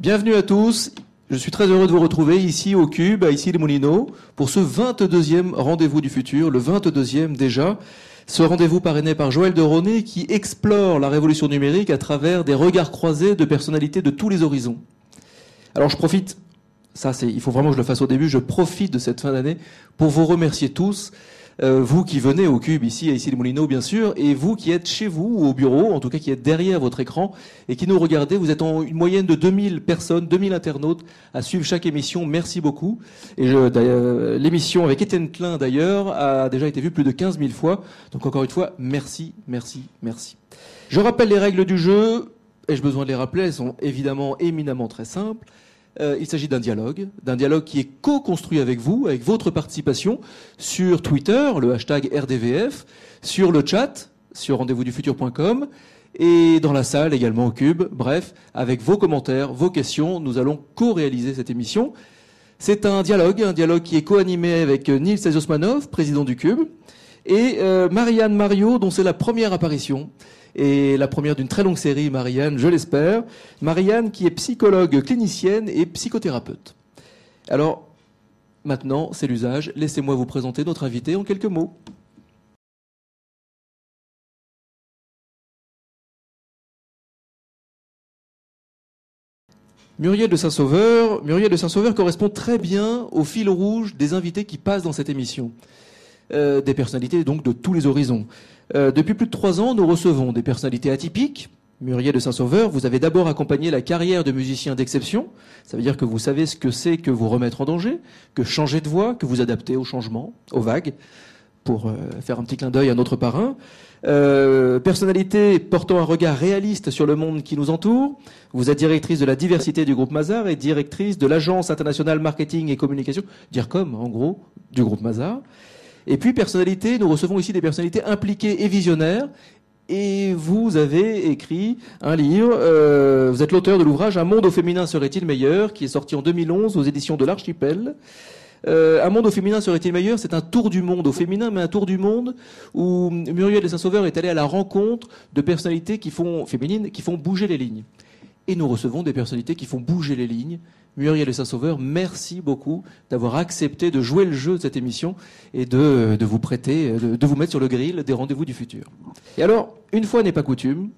Bienvenue à tous. Je suis très heureux de vous retrouver ici au Cube, à ici les Moulineaux, pour ce 22e rendez-vous du futur, le 22e déjà. Ce rendez-vous parrainé par Joël de Roné qui explore la révolution numérique à travers des regards croisés de personnalités de tous les horizons. Alors je profite, ça c'est, il faut vraiment que je le fasse au début, je profite de cette fin d'année pour vous remercier tous euh, vous qui venez au Cube ici, à ici les Moulineaux bien sûr, et vous qui êtes chez vous ou au bureau, en tout cas qui êtes derrière votre écran et qui nous regardez. Vous êtes en une moyenne de 2000 personnes, 2000 internautes à suivre chaque émission. Merci beaucoup. Et l'émission avec Étienne Klein d'ailleurs a déjà été vue plus de 15 000 fois. Donc encore une fois, merci, merci, merci. Je rappelle les règles du jeu. Ai-je besoin de les rappeler? Elles sont évidemment éminemment très simples. Euh, il s'agit d'un dialogue, d'un dialogue qui est co-construit avec vous, avec votre participation sur Twitter, le hashtag RDVF, sur le chat, sur rendez-vous-du-futur.com, et dans la salle également au Cube. Bref, avec vos commentaires, vos questions, nous allons co-réaliser cette émission. C'est un dialogue, un dialogue qui est co-animé avec Nils Osmanov, président du Cube, et euh, Marianne Mario, dont c'est la première apparition et la première d'une très longue série, Marianne, je l'espère. Marianne qui est psychologue clinicienne et psychothérapeute. Alors, maintenant, c'est l'usage. Laissez-moi vous présenter notre invité en quelques mots. Muriel de Saint-Sauveur, Muriel de Saint-Sauveur correspond très bien au fil rouge des invités qui passent dans cette émission. Euh, des personnalités donc de tous les horizons. Euh, depuis plus de trois ans, nous recevons des personnalités atypiques. Muriel de Saint-Sauveur, vous avez d'abord accompagné la carrière de musicien d'exception. Ça veut dire que vous savez ce que c'est que vous remettre en danger, que changer de voix, que vous adapter au changement, aux vagues, pour euh, faire un petit clin d'œil à notre parrain. Personnalité portant un regard réaliste sur le monde qui nous entoure. Vous êtes directrice de la diversité du groupe Mazar et directrice de l'agence internationale marketing et communication, DIRCOM en gros, du groupe Mazar. Et puis personnalité, nous recevons ici des personnalités impliquées et visionnaires. Et vous avez écrit un livre, euh, vous êtes l'auteur de l'ouvrage Un monde au féminin serait-il meilleur, qui est sorti en 2011 aux éditions de l'Archipel. Euh, un monde au féminin serait-il meilleur C'est un tour du monde au féminin, mais un tour du monde où Muriel de Saint-Sauveur est allée à la rencontre de personnalités qui font féminines, qui font bouger les lignes. Et nous recevons des personnalités qui font bouger les lignes Muriel et Saint-Sauveur, merci beaucoup d'avoir accepté de jouer le jeu de cette émission et de, vous prêter, de, vous mettre sur le grill des rendez-vous du futur. Et alors, une fois n'est pas coutume,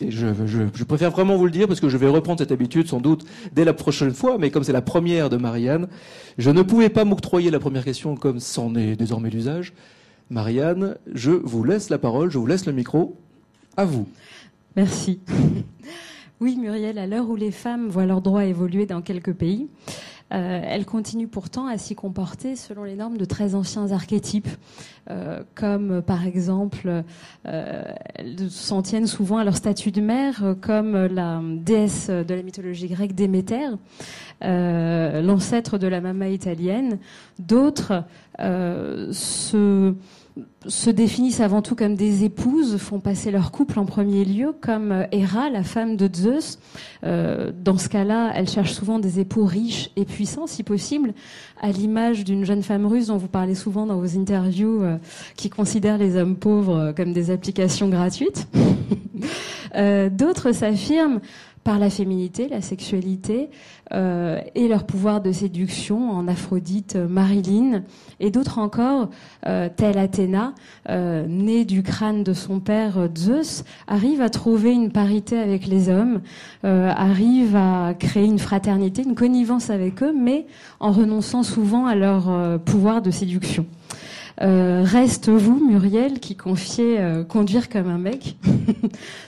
et je, je, préfère vraiment vous le dire parce que je vais reprendre cette habitude sans doute dès la prochaine fois, mais comme c'est la première de Marianne, je ne pouvais pas m'octroyer la première question comme c'en est désormais l'usage. Marianne, je vous laisse la parole, je vous laisse le micro. À vous. Merci. Oui, Muriel, à l'heure où les femmes voient leurs droits évoluer dans quelques pays, euh, elles continuent pourtant à s'y comporter selon les normes de très anciens archétypes, euh, comme par exemple, euh, elles s'en tiennent souvent à leur statut de mère, comme la déesse de la mythologie grecque Déméter, l'ancêtre de la mama italienne. D'autres se se définissent avant tout comme des épouses, font passer leur couple en premier lieu, comme euh, Héra, la femme de Zeus. Euh, dans ce cas-là, elle cherche souvent des époux riches et puissants, si possible, à l'image d'une jeune femme russe dont vous parlez souvent dans vos interviews, euh, qui considère les hommes pauvres comme des applications gratuites. D'autres s'affirment par la féminité, la sexualité euh, et leur pouvoir de séduction en Aphrodite, euh, Marilyn, et d'autres encore, euh, telle Athéna, euh, née du crâne de son père euh, Zeus, arrive à trouver une parité avec les hommes, arrive à créer une fraternité, une connivence avec eux, mais en renonçant souvent à leur pouvoir de séduction. reste vous, Muriel, qui confiez conduire comme un mec?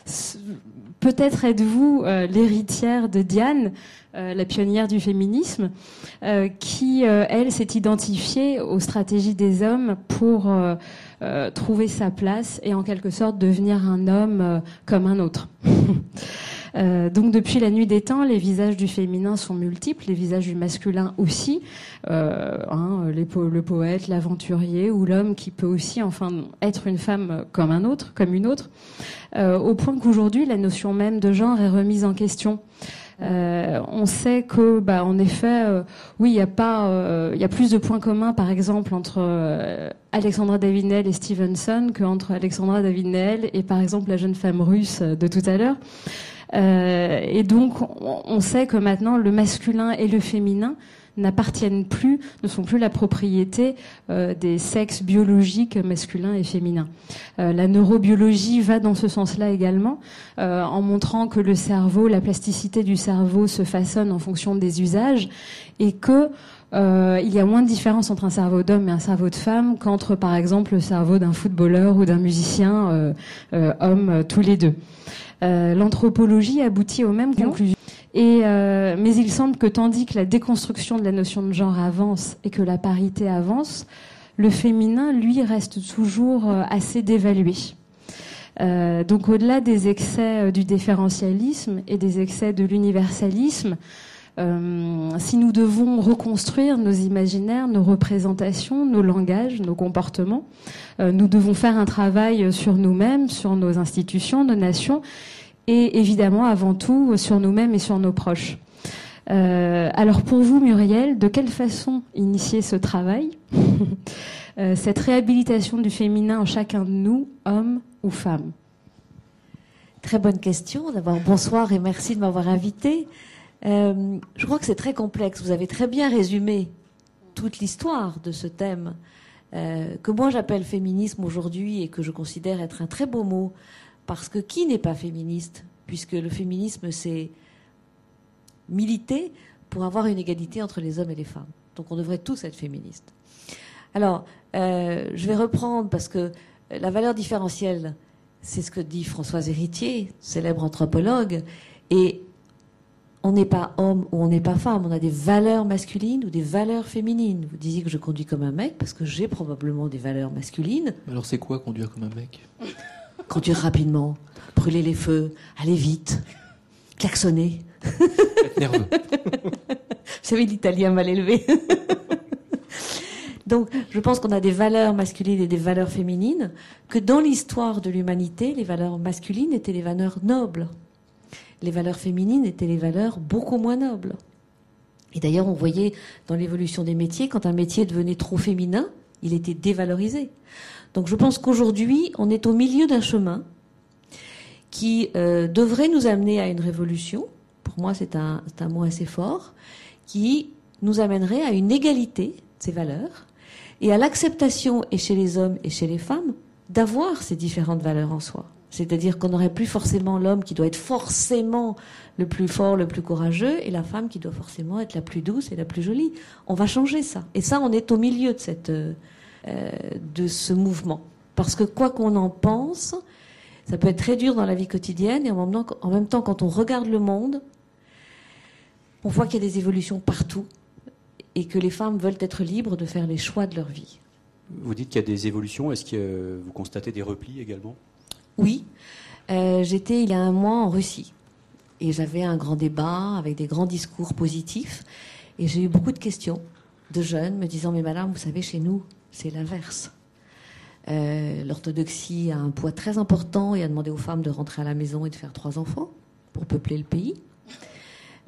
Peut-être êtes-vous euh, l'héritière de Diane, euh, la pionnière du féminisme, euh, qui, elle, s'est identifiée aux stratégies des hommes pour trouver sa place et en quelque sorte devenir un homme comme un autre. Euh, donc depuis la nuit des temps, les visages du féminin sont multiples, les visages du masculin aussi. Euh, hein, le poète, l'aventurier ou l'homme qui peut aussi enfin être une femme comme un autre, comme une autre, euh, au point qu'aujourd'hui la notion même de genre est remise en question. Euh, on sait que, bah, en effet, oui, il y a pas, il y a plus de points communs, par exemple, entre Alexandra Davinel et Stevenson qu'entre Alexandra Davinel et, par exemple, la jeune femme russe de tout à l'heure. Et donc, on sait que maintenant, le masculin et le féminin n'appartiennent plus, ne sont plus la propriété euh, des sexes biologiques masculins et féminins. Euh, la neurobiologie va dans ce sens-là également, euh, en montrant que le cerveau, la plasticité du cerveau se façonne en fonction des usages et que il y a moins de différence entre un cerveau d'homme et un cerveau de femme qu'entre, par exemple, le cerveau d'un footballeur ou d'un musicien homme, tous les deux. L'anthropologie aboutit aux mêmes conclusions. Et, euh, mais il semble que tandis que la déconstruction de la notion de genre avance et que la parité avance, le féminin, lui, reste toujours euh, assez dévalué. Euh, donc au-delà des excès du différentialisme et des excès de l'universalisme, si nous devons reconstruire nos imaginaires, nos représentations, nos langages, nos comportements, nous devons faire un travail sur nous-mêmes, sur nos institutions, nos nations, et évidemment avant tout sur nous-mêmes et sur nos proches. Euh, alors pour vous, Muriel, de quelle façon initier ce travail euh, Cette réhabilitation du féminin en chacun de nous, homme ou femme Très bonne question. D'abord, bonsoir et merci de m'avoir invité. Euh, je crois que c'est très complexe. Vous avez très bien résumé toute l'histoire de ce thème que moi j'appelle féminisme aujourd'hui et que je considère être un très beau mot parce que qui n'est pas féministe Puisque le féminisme, c'est militer pour avoir une égalité entre les hommes et les femmes. Donc on devrait tous être féministes. Alors, euh, je vais reprendre parce que la valeur différentielle, c'est ce que dit Françoise Héritier, célèbre anthropologue, et on n'est pas homme ou on n'est pas femme, on a des valeurs masculines ou des valeurs féminines. Vous disiez que je conduis comme un mec parce que j'ai probablement des valeurs masculines. Alors c'est quoi conduire comme un mec? Conduire rapidement, brûler les feux, aller vite, klaxonner. Être nerveux. Vous savez, l'italien mal élevé. Donc, je pense qu'on a des valeurs masculines et des valeurs féminines, que dans l'histoire de l'humanité, les valeurs masculines étaient les valeurs nobles. Les valeurs féminines étaient les valeurs beaucoup moins nobles. Et d'ailleurs, on voyait dans l'évolution des métiers, quand un métier devenait trop féminin, il était dévalorisé. Donc je pense qu'aujourd'hui, on est au milieu d'un chemin qui euh, devrait nous amener à une révolution. Pour moi, c'est un, un, mot assez fort, qui nous amènerait à une égalité de ces valeurs et à l'acceptation, et chez les hommes et chez les femmes, d'avoir ces différentes valeurs en soi. C'est-à-dire qu'on n'aurait plus forcément l'homme qui doit être forcément le plus fort, le plus courageux, et la femme qui doit forcément être la plus douce et la plus jolie. On va changer ça. Et ça, on est au milieu de euh, euh, ce mouvement. Parce que quoi qu'on en pense, ça peut être très dur dans la vie quotidienne et en même temps quand on regarde le monde, on voit qu'il y a des évolutions partout et que les femmes veulent être libres de faire les choix de leur vie. Vous dites qu'il y a des évolutions, est-ce que vous constatez des replis également? Oui. Euh, j'étais il y a un mois en Russie et j'avais un grand débat avec des grands discours positifs et j'ai eu beaucoup de questions de jeunes me disant Mais madame, vous savez, chez nous, c'est l'inverse. Euh, l'orthodoxie a un poids très important et a demandé aux femmes de rentrer à la maison et de faire trois enfants pour peupler le pays.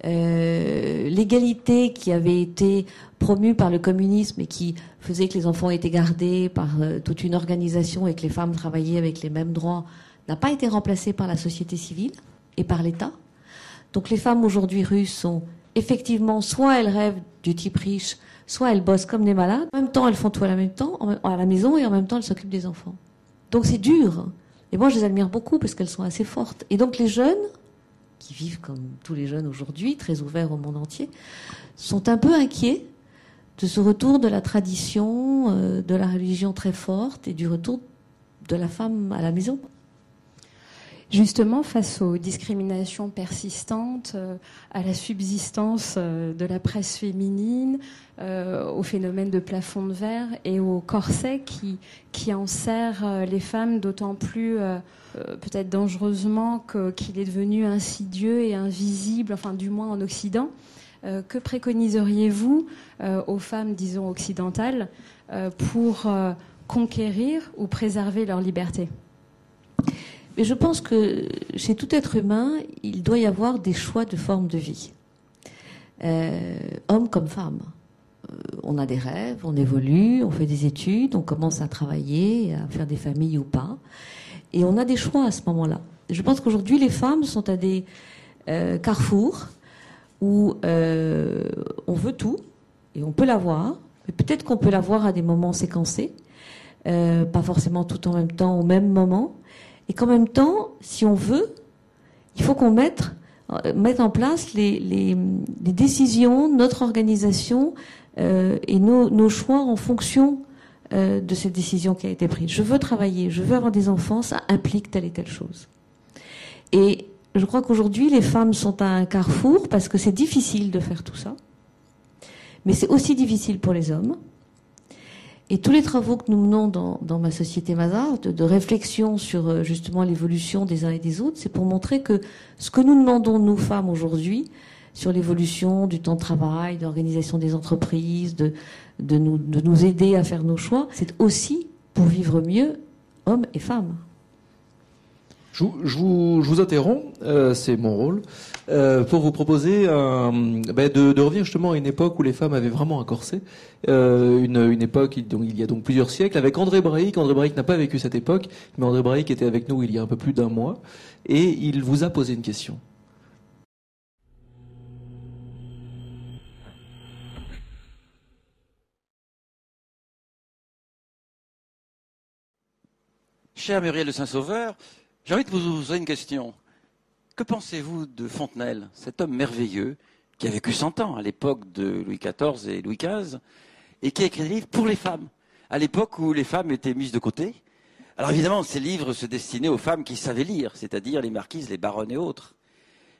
Euh, l'égalité qui avait été promue par le communisme et qui faisait que les enfants étaient gardés par toute une organisation et que les femmes travaillaient avec les mêmes droits n'a pas été remplacée par la société civile et par l'État. Donc les femmes aujourd'hui russes sont effectivement, soit elles rêvent du type riche, soit elles bossent comme des malades, en même temps elles font tout à la même temps, à la maison, et en même temps elles s'occupent des enfants. Donc c'est dur. Et moi je les admire beaucoup parce qu'elles sont assez fortes. Et donc les jeunes, qui vivent comme tous les jeunes aujourd'hui, très ouverts au monde entier, sont un peu inquiets de ce retour de la tradition, euh, de la religion très forte et du retour de la femme à la maison justement face aux discriminations persistantes, euh, à la subsistance euh, de la presse féminine, euh, au phénomène de plafond de verre et au corset qui, qui enserre les femmes d'autant plus peut-être dangereusement qu'il est devenu insidieux et invisible, enfin du moins en Occident. que préconiseriez-vous aux femmes, disons, occidentales pour conquérir ou préserver leur liberté? Mais je pense que chez tout être humain, il doit y avoir des choix de forme de vie. Euh, homme comme femme. Euh, on a des rêves, on évolue, on fait des études, on commence à travailler, à faire des familles ou pas. Et on a des choix à ce moment-là. Je pense qu'aujourd'hui, les femmes sont à des euh, carrefours où euh, on veut tout et on peut l'avoir, mais peut-être qu'on peut l'avoir à des moments séquencés, euh, pas forcément tout en même temps au même moment, et qu'en même temps, si on veut, il faut qu'on mette, euh, mette en place les, les, les décisions, notre organisation euh, et nos, nos choix en fonction euh, de cette décision qui a été prise. Je veux travailler, je veux avoir des enfants, ça implique telle et telle chose. Et je crois qu'aujourd'hui, les femmes sont à un carrefour parce que c'est difficile de faire tout ça. Mais c'est aussi difficile pour les hommes. Et tous les travaux que nous menons dans, ma société Mazar, de, de réflexion sur euh, justement l'évolution des uns et des autres, c'est pour montrer que ce que nous demandons, nous femmes, aujourd'hui, sur l'évolution du temps de travail, d'organisation des entreprises, de, de, nous, de nous aider à faire nos choix, c'est aussi pour vivre mieux, hommes et femmes. Je vous, je vous, je vous interromps, euh, c'est mon rôle, euh, pour vous proposer un, ben de, de revenir justement à une époque où les femmes avaient vraiment un corset, euh, une, une époque il y a donc plusieurs siècles, avec André Braic. André Braic n'a pas vécu cette époque, mais André Braic était avec nous il y a un peu plus d'un mois, et il vous a posé une question. Cher Muriel de Saint-Sauveur, j'ai envie de vous poser une question. Que pensez-vous de Fontenelle, cet homme merveilleux qui a vécu 100 ans à l'époque de Louis XIV et Louis XV et qui a écrit des livres pour les femmes, à l'époque où les femmes étaient mises de côté? Alors évidemment, ces livres se destinaient aux femmes qui savaient lire, c'est-à-dire les marquises, les baronnes et autres.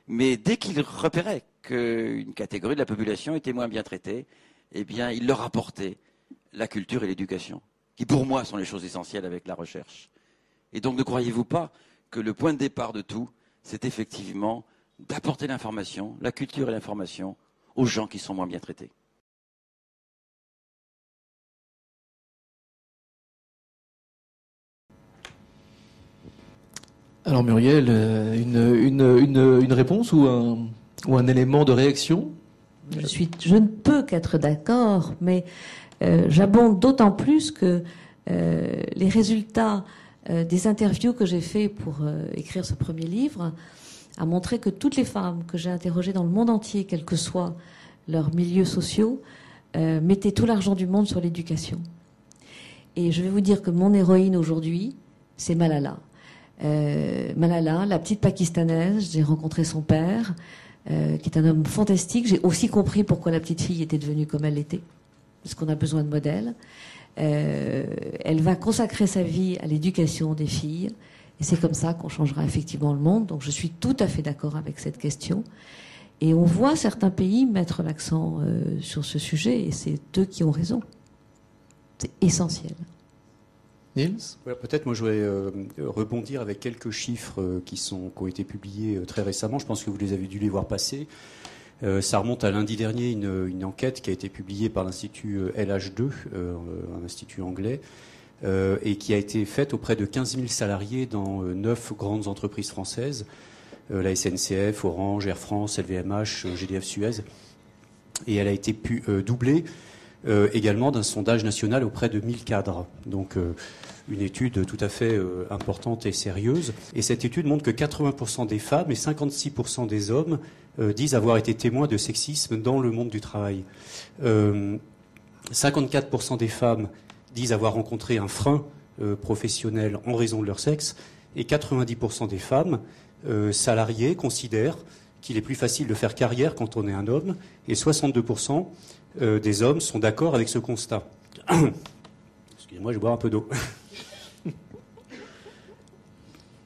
Mais dès qu'il repérait qu'une catégorie de la population était moins bien traitée, eh bien, il leur apportait la culture et l'éducation, qui pour moi sont les choses essentielles avec la recherche. Et donc ne croyez-vous pas que le point de départ de tout, c'est effectivement d'apporter l'information, la culture et l'information aux gens qui sont moins bien traités. Alors Muriel, euh, une, une, une, une réponse ou un, ou un élément de réaction? Je, suis, je ne peux qu'être d'accord, mais euh, j'abonde d'autant plus que euh, les résultats euh, des interviews que j'ai fait pour euh, écrire ce premier livre a montré que toutes les femmes que j'ai interrogées dans le monde entier, quels que soient leurs milieux sociaux, euh, mettaient tout l'argent du monde sur l'éducation. Et je vais vous dire que mon héroïne aujourd'hui, c'est Malala. Malala, la petite pakistanaise, j'ai rencontré son père, qui est un homme fantastique. J'ai aussi compris pourquoi la petite fille était devenue comme elle l'était, parce qu'on a besoin de modèles. Euh, elle va consacrer sa vie à l'éducation des filles, et c'est comme ça qu'on changera effectivement le monde. Donc je suis tout à fait d'accord avec cette question. Et on voit certains pays mettre l'accent euh, sur ce sujet, et c'est eux qui ont raison. C'est essentiel. Niels? Ouais, Peut-être moi je voudrais euh, rebondir avec quelques chiffres euh, qui, sont, qui ont été publiés euh, très récemment. Je pense que vous les avez dû les voir passer. Euh, ça remonte à lundi dernier une, enquête qui a été publiée par l'Institut euh, LH2, euh, un institut anglais, euh, et qui a été faite auprès de 15 000 salariés dans neuf grandes entreprises françaises, la SNCF, Orange, Air France, LVMH, GDF Suez. Et elle a été doublée également d'un sondage national auprès de 1000 cadres. Donc une étude tout à fait importante et sérieuse. Et cette étude montre que 80% des femmes et 56% des hommes euh, disent avoir été témoins de sexisme dans le monde du travail. Euh, 54% des femmes disent avoir rencontré un frein euh, professionnel en raison de leur sexe. Et 90% des femmes euh, salariées considèrent qu'il est plus facile de faire carrière quand on est un homme. Et 62% euh, des hommes sont d'accord avec ce constat. Excusez-moi, je boire un peu d'eau.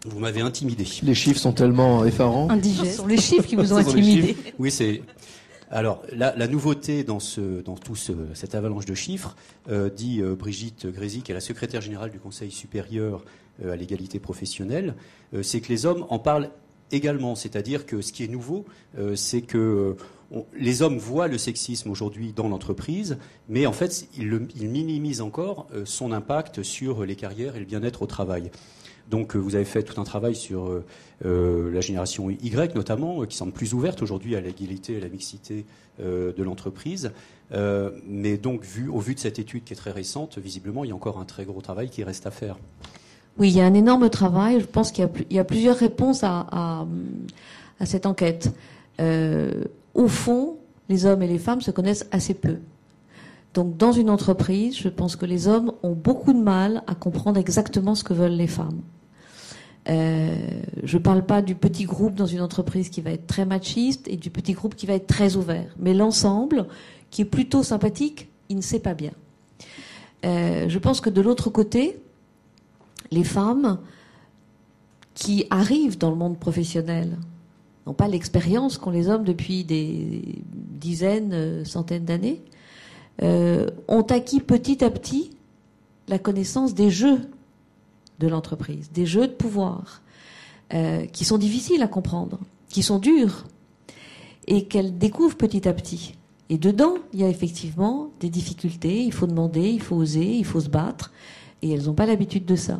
Vous m'avez intimidé. Les chiffres sont tellement effarants. Ce Indigeste. sont les chiffres qui vous ont Ce intimidé. Oui, c'est. Alors, la, la nouveauté dans, ce, dans tout ce, cette avalanche de chiffres, euh, dit euh, Brigitte Grézy, qui est la secrétaire générale du Conseil supérieur euh, à l'égalité professionnelle, euh, c'est que les hommes en parlent également. C'est-à-dire que ce qui est nouveau, euh, c'est que on- les hommes voient le sexisme aujourd'hui dans l'entreprise, mais en fait, ils, le- ils minimisent encore euh, son impact sur les carrières et le bien-être au travail. Donc, euh, vous avez fait tout un travail sur euh, euh, la génération Y, notamment, qui semble plus ouverte aujourd'hui à l'égalité et à la mixité de l'entreprise. Mais donc, vu, au vu de cette étude qui est très récente, visiblement, il y a encore un très gros travail qui reste à faire. Oui, il y a un énorme travail. Je pense qu'il y, a plusieurs réponses à, cette enquête. Au fond, les hommes et les femmes se connaissent assez peu. Donc, dans une entreprise, je pense que les hommes ont beaucoup de mal à comprendre exactement ce que veulent les femmes. Euh, je ne parle pas du petit groupe dans une entreprise qui va être très machiste et du petit groupe qui va être très ouvert. Mais l'ensemble, qui est plutôt sympathique, il ne sait pas bien. Euh, je pense que de l'autre côté, les femmes qui arrivent dans le monde professionnel n'ont pas l'expérience qu'ont les hommes depuis des dizaines, centaines d'années, euh, ont acquis petit à petit la connaissance des jeux de l'entreprise, des jeux de pouvoir, euh, qui sont difficiles à comprendre, qui sont durs, et qu'elles découvrent petit à petit. Et dedans, il y a effectivement des difficultés, il faut demander, il faut oser, il faut se battre, et elles n'ont pas l'habitude de ça.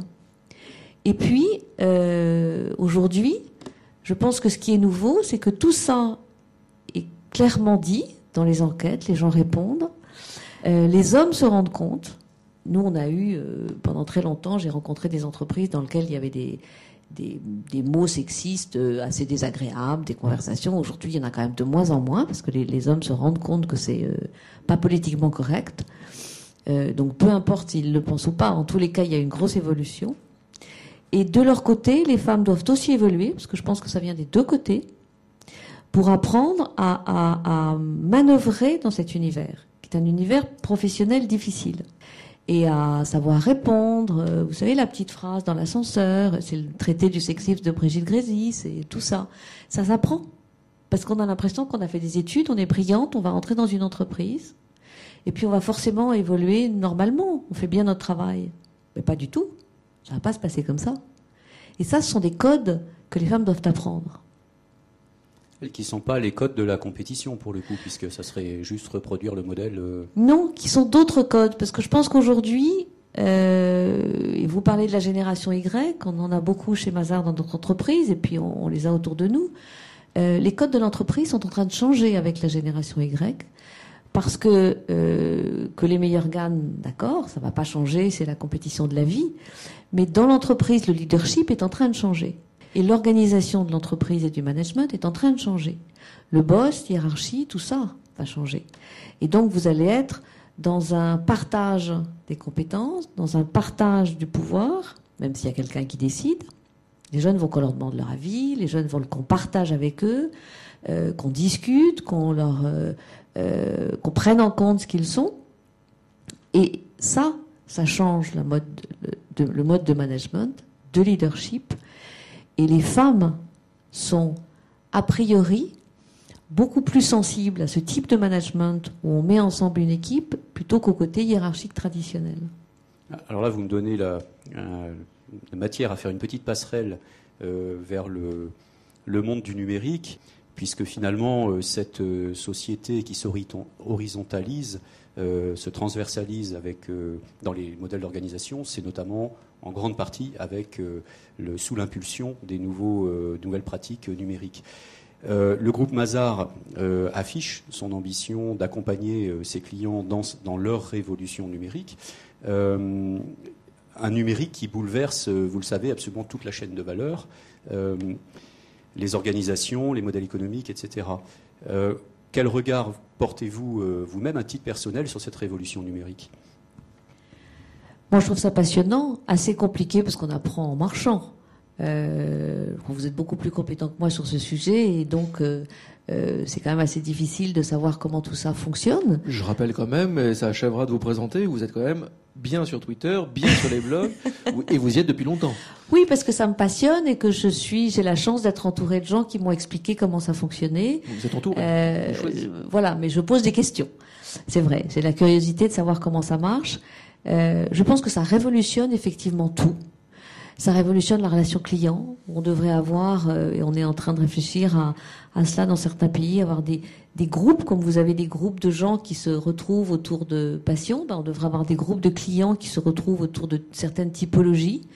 Et puis, euh, aujourd'hui, je pense que ce qui est nouveau, c'est que tout ça est clairement dit dans les enquêtes, les gens répondent, euh, les hommes se rendent compte. Nous, on a eu, euh, pendant très longtemps, j'ai rencontré des entreprises dans lesquelles il y avait des, mots sexistes assez désagréables, des conversations. Aujourd'hui, il y en a quand même de moins en moins parce que les, les hommes se rendent compte que c'est pas politiquement correct. donc, peu importe s'ils le pensent ou pas, en tous les cas, il y a une grosse évolution. Et de leur côté, les femmes doivent aussi évoluer, parce que je pense que ça vient des deux côtés, pour apprendre à, manœuvrer dans cet univers, qui est un univers professionnel difficile. Et à savoir répondre. Euh, vous savez, la petite phrase dans l'ascenseur, c'est le traité du sexisme de Brigitte Grésy, c'est tout ça. Ça s'apprend. Parce qu'on a l'impression qu'on a fait des études, on est brillante, on va rentrer dans une entreprise, et puis on va forcément évoluer normalement. On fait bien notre travail. Mais pas du tout. Ça va pas se passer comme ça. Et ça, ce sont des codes que les femmes doivent apprendre. Qui ne sont pas les codes de la compétition, pour le coup, puisque ça serait juste reproduire le modèle. Euh, non, qui sont d'autres codes. Parce que je pense qu'aujourd'hui, euh, vous parlez de la génération Y, on en a beaucoup chez Mazar dans notre entreprise, et puis on, les a autour de nous. Euh, les codes de l'entreprise sont en train de changer avec la génération Y parce que que les meilleurs gagnent, d'accord, ça va pas changer, c'est la compétition de la vie. Mais dans l'entreprise, le leadership est en train de changer. Et l'organisation de l'entreprise et du management est en train de changer. Le boss, hiérarchie, tout ça va changer. Et donc vous allez être dans un partage des compétences, dans un partage du pouvoir, même s'il y a quelqu'un qui décide. Les jeunes vont qu'on leur demande leur avis, les jeunes veulent qu'on partage avec eux, euh, qu'on discute, euh, euh, qu'on prenne en compte ce qu'ils sont. Et ça, ça change le mode de management, de leadership. Et les femmes sont, a priori, beaucoup plus sensibles à ce type de management où on met ensemble une équipe plutôt qu'au côté hiérarchique traditionnel. Alors là, vous me donnez la, euh, matière à faire une petite passerelle euh, vers le, monde du numérique puisque finalement euh, cette société qui s'horizontalise, se transversalise dans les modèles d'organisation, c'est notamment en grande partie avec le, sous l'impulsion des nouveaux, nouvelles pratiques numériques. le groupe Mazar affiche son ambition d'accompagner ses clients dans, dans, leur révolution numérique. un numérique qui bouleverse, vous le savez, absolument toute la chaîne de valeur les organisations, les modèles économiques, etc. Euh, quel regard portez-vous euh, vous-même, à titre personnel, sur cette révolution numérique? Moi, je trouve ça passionnant, assez compliqué parce qu'on apprend en marchant. Euh, vous êtes beaucoup plus compétent que moi sur ce sujet et donc c'est quand même assez difficile de savoir comment tout ça fonctionne. Je rappelle quand même, et ça achèvera de vous présenter, vous êtes quand même bien sur Twitter, bien sur les blogs, et vous y êtes depuis longtemps. Oui, parce que ça me passionne et que je suis, j'ai la chance d'être entourée de gens qui m'ont expliqué comment ça fonctionnait. Vous êtes entourée. Euh, voilà, mais je pose des questions. C'est vrai, j'ai la curiosité de savoir comment ça marche. Euh, je pense que ça révolutionne effectivement tout. Ça révolutionne la relation client. On devrait avoir, euh, et on est en train de réfléchir à, à cela dans certains pays, avoir des, des groupes, comme vous avez des groupes de gens qui se retrouvent autour de patients, ben on devrait avoir des groupes de clients qui se retrouvent autour de certaines typologies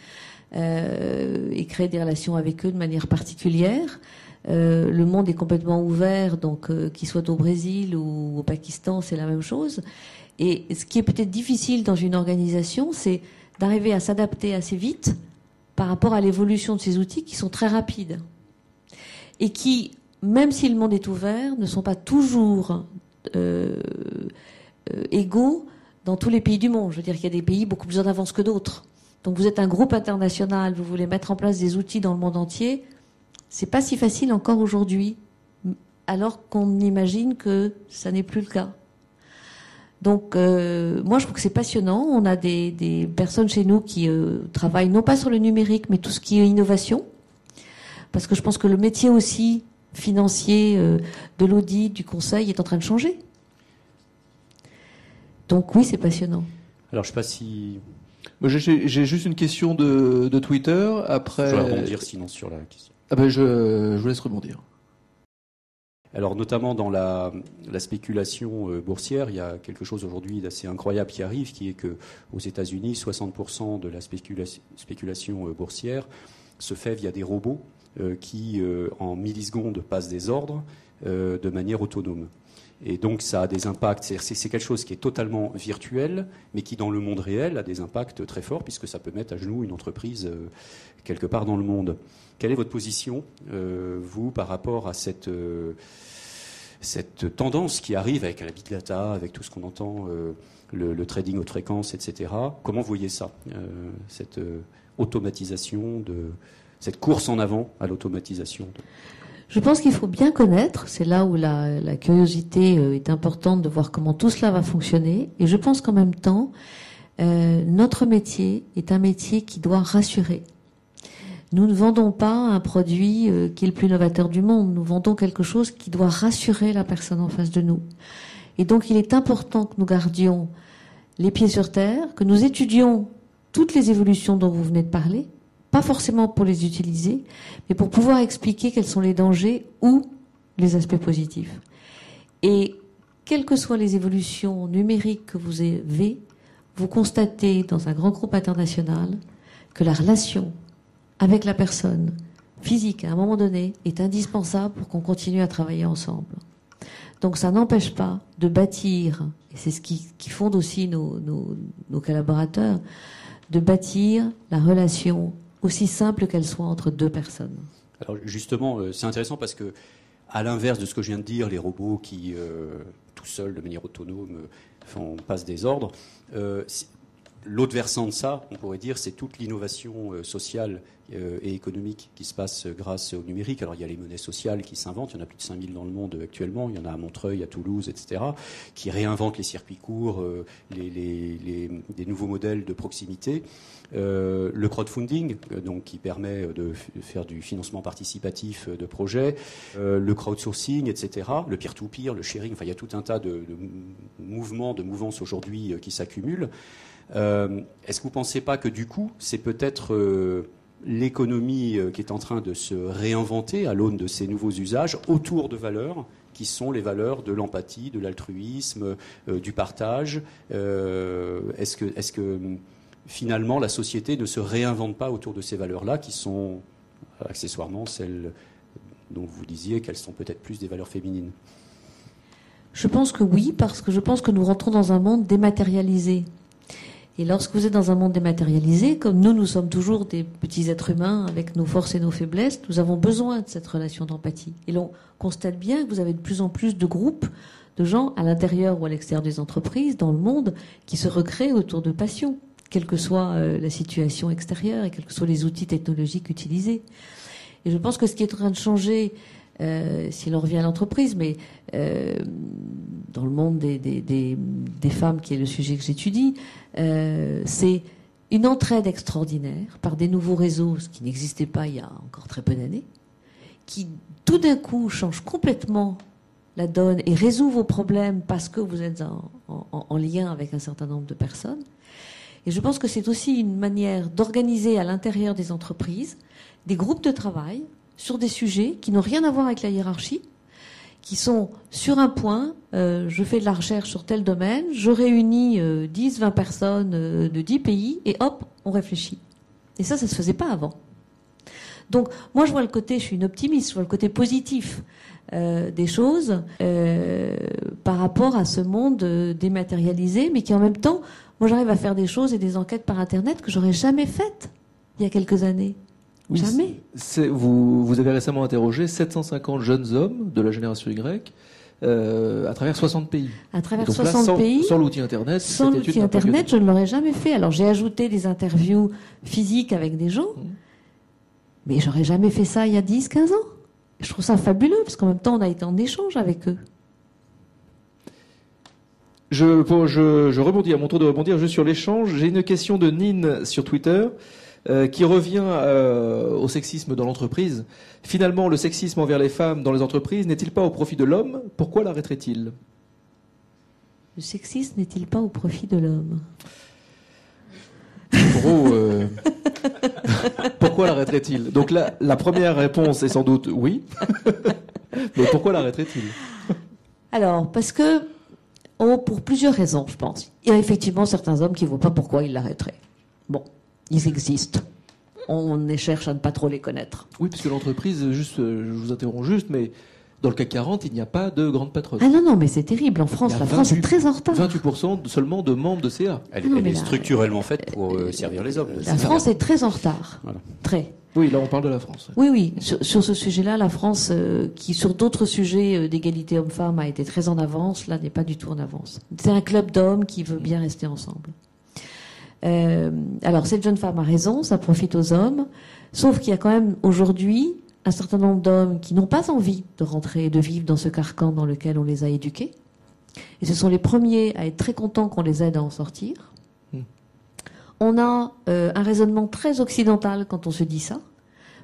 euh, et créer des relations avec eux de manière particulière. Euh, le monde est complètement ouvert, donc euh, qu'il soit au Brésil ou au Pakistan, c'est la même chose. Et ce qui est peut-être difficile dans une organisation, c'est d'arriver à s'adapter assez vite par rapport à l'évolution de ces outils qui sont très rapides et qui, même si le monde est ouvert, ne sont pas toujours euh, euh, égaux dans tous les pays du monde. Je veux dire qu'il y a des pays beaucoup plus en avance que d'autres. Donc vous êtes un groupe international, vous voulez mettre en place des outils dans le monde entier, c'est pas si facile encore aujourd'hui, alors qu'on imagine que ça n'est plus le cas. Donc, euh, moi, je trouve que c'est passionnant. On a des, personnes chez nous qui euh, travaillent non pas sur le numérique, mais tout ce qui est innovation. Parce que je pense que le métier aussi financier euh, de l'audit, du conseil est en train de changer. Donc oui, c'est passionnant. Alors, je ne sais pas si... J'ai juste une question de, Twitter. Après... Je vais rebondir sinon sur la question. Ah ben je, je vous laisse rebondir. Alors notamment dans la, spéculation euh, boursière, il y a quelque chose aujourd'hui d'assez incroyable qui arrive, qui est que aux États-Unis, 60% de la spéculation euh, boursière se fait via des robots euh, qui, en millisecondes, passent des ordres de manière autonome. Et donc ça a des impacts, c'est quelque chose qui est totalement virtuel, mais qui dans le monde réel a des impacts très forts, puisque ça peut mettre à genoux une entreprise quelque part dans le monde. Quelle est votre position, vous, par rapport à cette cette tendance qui arrive avec la big data, avec tout ce qu'on entend, euh, le, trading haute fréquence, etc. Comment vous voyez ça, euh, cette euh, automatisation, de, cette course en avant à l'automatisation? Je pense qu'il faut bien connaître, c'est là où la, curiosité est importante de voir comment tout cela va fonctionner. Et je pense qu'en même temps, notre métier est un métier qui doit rassurer. Nous ne vendons pas un produit euh, qui est le plus novateur du monde. Nous vendons quelque chose qui doit rassurer la personne en face de nous. Et donc, il est important que nous gardions les pieds sur terre, que nous étudions toutes les évolutions dont vous venez de parler, pas forcément pour les utiliser, mais pour pouvoir expliquer quels sont les dangers ou les aspects positifs. Et quelles que soient les évolutions numériques que vous avez, vous constatez dans un grand groupe international que la relation avec la personne physique à un moment donné est indispensable pour qu'on continue à travailler ensemble. Donc ça n'empêche pas de bâtir, et c'est ce qui, fonde aussi nos, collaborateurs, de bâtir la relation aussi simple qu'elle soit entre deux personnes. Alors justement, euh, c'est intéressant parce que, à l'inverse de ce que je viens de dire, les robots qui, euh, tout seuls, de manière autonome, font, passent des ordres, euh, l'autre versant de ça, on pourrait dire, c'est toute l'innovation sociale euh, et économique qui se passe grâce au numérique. Alors il y a les monnaies sociales qui s'inventent, il y en a plus de 5000 dans le monde actuellement, il y en a à Montreuil, à Toulouse, etc., qui réinventent les circuits courts, euh, les, les, des nouveaux modèles de proximité. Euh, le crowdfunding, donc qui permet de faire du financement participatif de projets, le crowdsourcing, etc., le peer-to-peer, le sharing, enfin il y a tout un tas de, de mouvements, de mouvances aujourd'hui qui s'accumulent. Est-ce que vous ne pensez pas que du coup, c'est peut-être l'économie euh, qui est en train de se réinventer à l'aune de ces nouveaux usages autour de valeurs qui sont les valeurs de l'empathie, de l'altruisme, euh, du partage. Euh, est-ce que, que finalement la société ne se réinvente pas autour de ces valeurs-là qui sont accessoirement celles dont vous disiez qu'elles sont peut-être plus des valeurs féminines? Je pense que oui, parce que je pense que nous rentrons dans un monde dématérialisé. Et lorsque vous êtes dans un monde dématérialisé, comme nous, nous sommes toujours des petits êtres humains avec nos forces et nos faiblesses, nous avons besoin de cette relation d'empathie. Et l'on constate bien que vous avez de plus en plus de groupes de gens à l'intérieur ou à l'extérieur des entreprises, dans le monde, qui se recréent autour de passions, quelle que soit euh, la situation extérieure et quels que soient les outils technologiques utilisés. Et je pense que ce qui est en train de changer, euh, si l'on revient à l'entreprise, mais euh, dans le monde des, femmes, qui est le sujet que j'étudie, euh, c'est une entraide extraordinaire par des nouveaux réseaux, ce qui n'existait pas il y a encore très peu d'années, qui tout d'un coup change complètement la donne et résout vos problèmes parce que vous êtes en lien avec un certain nombre de personnes. Et je pense que c'est aussi une manière d'organiser à l'intérieur des entreprises des groupes de travail sur des sujets qui n'ont rien à voir avec la hiérarchie, qui sont sur un point, euh, je fais de la recherche sur tel domaine, je réunis 10, euh, 20 personnes euh, de 10 pays et hop, on réfléchit. Et ça, ça se faisait pas avant. Donc, moi, je vois le côté, je suis une optimiste, je vois le côté positif des choses par rapport à ce monde dématérialisé, mais qui en même temps, moi, j'arrive à faire des choses et des enquêtes par Internet que j'aurais jamais faites il y a quelques années Oui, Jamais. Vous, vous avez récemment interrogé 750 jeunes hommes de la génération Y euh, à travers 60 pays. À travers Donc là, 60 sans, pays, sans l'outil Internet, sans l'outil Internet, je ne l'aurais jamais fait. Alors j'ai ajouté des interviews physiques avec des gens, Mhm. mais j'aurais jamais fait ça il y a 10, 15 ans. Je trouve ça fabuleux, parce qu'en même temps, on a été en échange avec eux. Je, je rebondis à mon tour de rebondir juste sur l'échange. J'ai une question de Nine sur Twitter euh, qui revient euh, au sexisme dans l'entreprise. Finalement, le sexisme envers les femmes dans les entreprises n'est-il pas au profit de l'homme? Pourquoi l'arrêterait-il? Le sexisme n'est-il pas au profit de l'homme? Gros, euh, pourquoi l'arrêterait-il? Donc là, la première réponse est sans doute oui. Mais pourquoi l'arrêterait-il? Alors, parce que, oh, pour plusieurs raisons, je pense. Il y a effectivement certains hommes qui ne voient pas pourquoi ils l'arrêteraient. Bon, ils existent. On cherche à ne pas trop les connaître. Oui, puisque l'entreprise, juste, euh, je vous interromps juste, mais dans le CAC 40, il n'y a pas de grande patronne. Ah non, non, mais c'est terrible. En France, la France 28 est très en retard. 28% de- seulement de membres de CA. Elle, non, elle mais est là, structurellement faite pour euh, servir les hommes. La France est très en retard. Voilà. Très. Oui, là on parle de la France. Oui, oui. Sur, sur ce sujet-là, la France, euh, qui sur d'autres sujets euh, d'égalité homme-femme a été très en avance, là n'est pas du tout en avance. C'est un club d'hommes qui veut bien rester ensemble. Euh, alors cette jeune femme a raison, ça profite aux hommes, sauf qu'il y a quand même aujourd'hui un certain nombre d'hommes qui n'ont pas envie de rentrer et de vivre dans ce carcan dans lequel on les a éduqués. Et ce sont les premiers à être très contents qu'on les aide à en sortir. Hmm. On a euh, un raisonnement très occidental quand on se dit ça,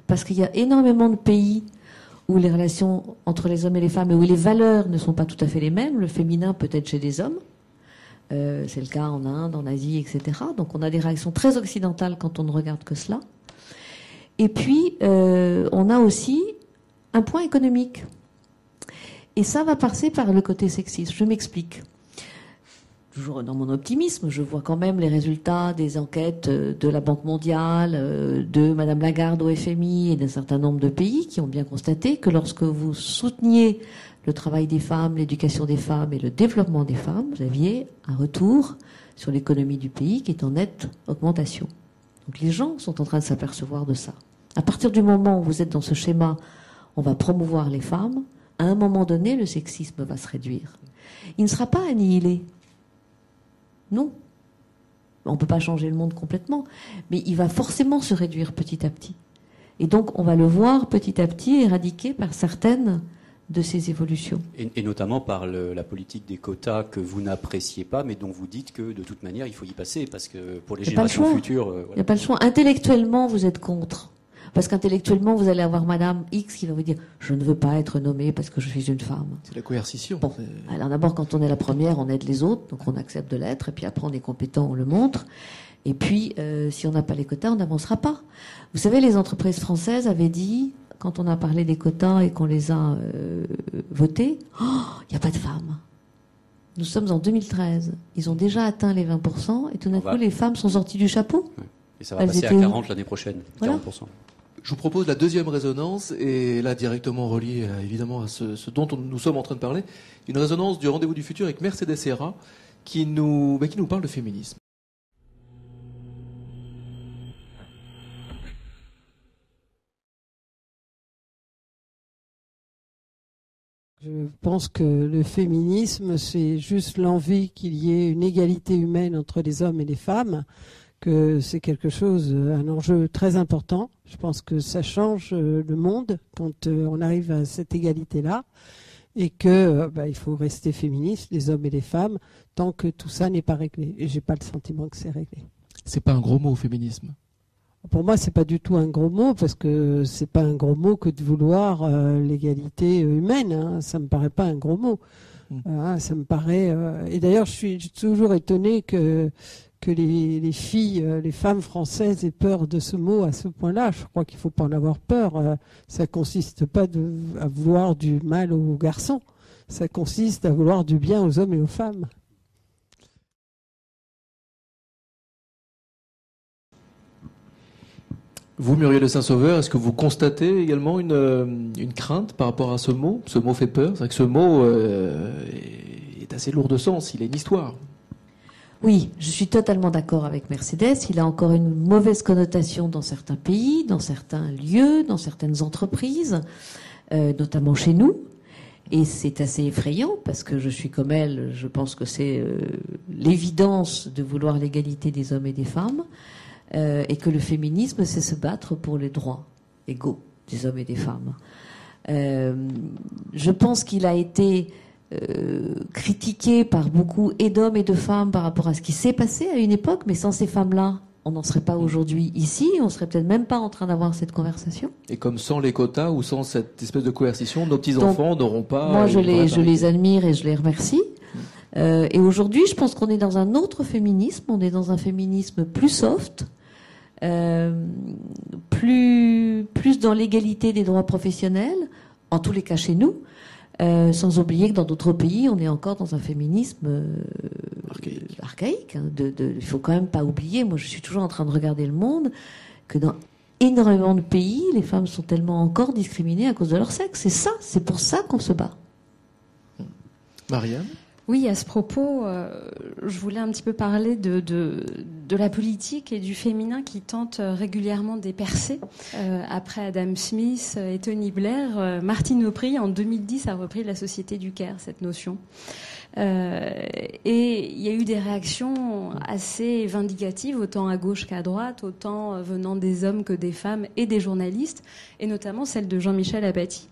parce qu'il y a énormément de pays où les relations entre les hommes et les femmes et où les valeurs ne sont pas tout à fait les mêmes. Le féminin peut être chez des hommes. Euh, c'est le cas en Inde, en Asie, etc. Donc on a des réactions très occidentales quand on ne regarde que cela. Et puis, euh, on a aussi un point économique. Et ça va passer par le côté sexiste. Je m'explique. Toujours dans mon optimisme, je vois quand même les résultats des enquêtes euh, de la Banque mondiale, de Madame Lagarde au FMI et d'un certain nombre de pays qui ont bien constaté que lorsque vous souteniez le travail des femmes, l'éducation des femmes et le développement des femmes, vous aviez un retour sur l'économie du pays qui est en nette augmentation. Donc les gens sont en train de s'apercevoir de ça. À partir du moment où vous êtes dans ce schéma, on va promouvoir les femmes, à un moment donné, le sexisme va se réduire. Il ne sera pas annihilé. Non. On ne peut pas changer le monde complètement, mais il va forcément se réduire petit à petit. Et donc, on va le voir petit à petit éradiqué par certaines de ces évolutions. Et, et notamment par le- la politique des quotas que vous n'appréciez pas, mais dont vous dites que de toute manière il faut y passer parce que pour les le générations futures, euh, Il n'y a pas le choix. Intellectuellement, vous êtes contre. Parce qu'intellectuellement, vous allez avoir Madame X qui va vous dire Je ne veux pas être nommée parce que je suis une femme. C'est la coercition. Bon. Alors d'abord, quand on est la première, on aide les autres, donc on accepte de l'être, et puis après on est compétent, on le montre. Et puis, euh, si on n'a pas les quotas, on n'avancera pas. Vous savez, les entreprises françaises avaient dit, quand on a parlé des quotas et qu'on les a euh, votés, Oh, il n'y a pas de femmes. Nous sommes en 2013. Ils ont déjà atteint les 20%, et tout d'un coup, va- les femmes sont sorties du chapeau. Et ça va Elles passer à étaient où 40 l'année prochaine, Voilà. 40%. Je vous propose la deuxième résonance, et là directement reliée à, évidemment à ce, ce dont on- nous sommes en train de parler, une résonance du rendez-vous du futur avec Mercedes Serra, qui nous, bah, qui nous parle de féminisme. Je pense que le féminisme, c'est juste l'envie qu'il y ait une égalité humaine entre les hommes et les femmes, que c'est quelque chose, euh, un enjeu très important. Je pense que ça change euh, le monde quand euh, on arrive à cette égalité-là, et que bah, il faut rester féministe, les hommes et les femmes, tant que tout ça n'est pas réglé. Et j'ai pas le sentiment que c'est réglé. C'est pas un gros mot, féminisme. Pour moi, c'est pas du tout un gros mot parce que c'est pas un gros mot que de vouloir euh, l'égalité humaine. Hein. Ça me paraît pas un gros mot. Mm. Hein, ça me paraît. euh, Et d'ailleurs, je suis toujours étonné que que les, les filles, euh, les femmes françaises aient peur de ce mot à ce point-là. Je crois qu'il faut pas en avoir peur. Euh, Ça consiste pas de, à vouloir du mal aux garçons. Ça consiste à vouloir du bien aux hommes et aux femmes. Vous, Muriel de Saint-Sauveur, est-ce que vous constatez également une, euh, crainte par rapport à ce mot? Ce mot fait peur. C'est vrai que ce mot euh, est assez lourd de sens. Il a une histoire. Oui, je suis totalement d'accord avec Mercedes. Il a encore une mauvaise connotation dans certains pays, dans certains lieux, dans certaines entreprises, euh, notamment chez nous. Et c'est assez effrayant parce que je suis comme elle, je pense que c'est l'évidence de vouloir l'égalité des hommes et des femmes euh, et que le féminisme, c'est se battre pour les droits égaux des hommes et des femmes. Euh, je pense qu'il a été euh, critiqué par beaucoup et d'hommes et de femmes par rapport à ce qui s'est passé à une époque, mais sans ces femmes-là, on n'en serait pas aujourd'hui ici, on serait peut-être même pas en train d'avoir cette conversation. Et comme sans les quotas ou sans cette espèce de coercition, nos petits-enfants n'auront pas... Moi, je les, je les parité. admire et je les remercie. Euh, et aujourd'hui, je pense qu'on est dans un autre féminisme, on est dans un féminisme plus soft, plus, plus dans l'égalité des droits professionnels, en tous les cas chez nous, euh, sans oublier que dans d'autres pays, on est encore dans un féminisme euh, Archaïque. archaïque, hein, de, de, il faut quand même pas oublier, moi je suis toujours en train de regarder le monde, que dans énormément de pays, les femmes sont tellement encore discriminées à cause de leur sexe. C'est ça, c'est pour ça qu'on se bat. Marianne? Oui, à ce propos, euh, je voulais un petit peu parler de, de, de la politique et du féminin qui tente euh, régulièrement des percées. Euh, après Adam Smith et Tony Blair, euh, Martine Aubry, en 2010, a repris la société du Caire, cette notion. Euh, et il y a eu des réactions assez vindicatives, autant à gauche qu'à droite, autant euh, venant des hommes que des femmes et des journalistes, et notamment celle de Jean-Michel Apathy,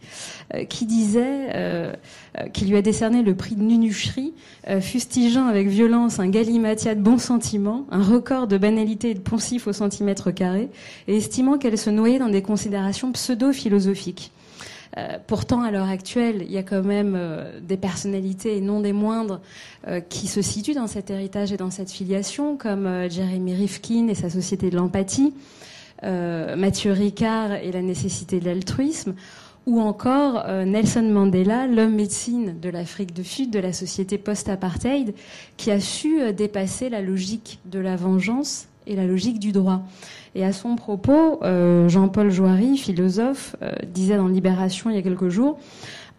euh, qui disait qu'il lui a décerné le prix de Nunucherie, fustigeant avec violence un galimatia de bons sentiments, un record de banalité et de poncif au centimètre carré, et estimant qu'elle se noyait dans des considérations pseudo-philosophiques. Euh, pourtant, à l'heure actuelle, il y a quand même euh, des personnalités, et non des moindres, euh, qui se situent dans cet héritage et dans cette filiation, comme euh, Jeremy Rifkin et sa Société de l'empathie, Mathieu Ricard et la nécessité de l'altruisme, ou encore Nelson Mandela, l'homme médecine de l'Afrique du Sud, de la société post-apartheid, qui a su dépasser la logique de la vengeance et la logique du droit. Et à son propos, euh, Jean-Paul Joary, philosophe, euh, disait dans Libération il y a quelques jours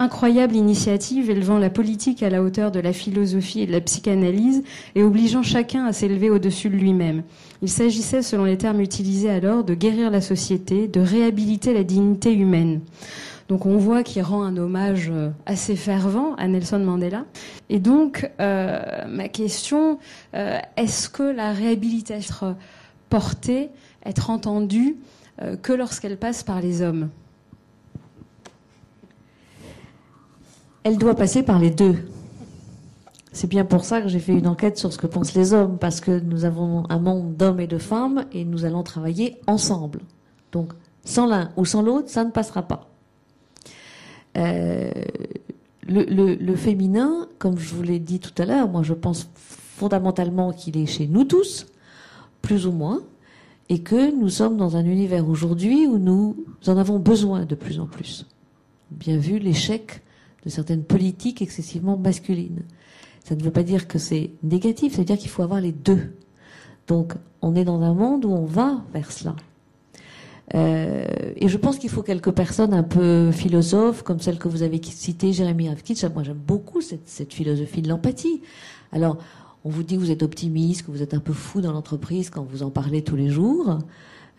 Incroyable initiative élevant la politique à la hauteur de la philosophie et de la psychanalyse et obligeant chacun à s'élever au-dessus de lui-même. Il s'agissait, selon les termes utilisés alors, de guérir la société, de réhabiliter la dignité humaine. Donc on voit qu'il rend un hommage euh, assez fervent à Nelson Mandela. Et donc euh, ma question, euh, est-ce que la réhabilitation portée, être entendue, que lorsqu'elle passe par les hommes? Elle doit passer par les deux. C'est bien pour ça que j'ai fait une enquête sur ce que pensent les hommes, parce que nous avons un monde d'hommes et de femmes et nous allons travailler ensemble. Donc, sans l'un ou sans l'autre, ça ne passera pas. Euh, le, le- le féminin, comme je vous l'ai dit tout à l'heure, moi je pense fondamentalement qu'il est chez nous tous, plus ou moins, et que nous sommes dans un univers aujourd'hui où nous en avons besoin de plus en plus. Bien vu l'échec de certaines politiques excessivement masculines. Ça ne veut pas dire que c'est négatif, ça veut dire qu'il faut avoir les deux. Donc, on est dans un monde où on va vers cela. Euh, et je pense qu'il faut quelques personnes un peu philosophes, comme celle que vous avez citée, Jérémy Rafkitch. Moi, j'aime beaucoup cette, cette philosophie de l'empathie. Alors, on vous dit que vous êtes optimiste, que vous êtes un peu fou dans l'entreprise quand vous en parlez tous les jours.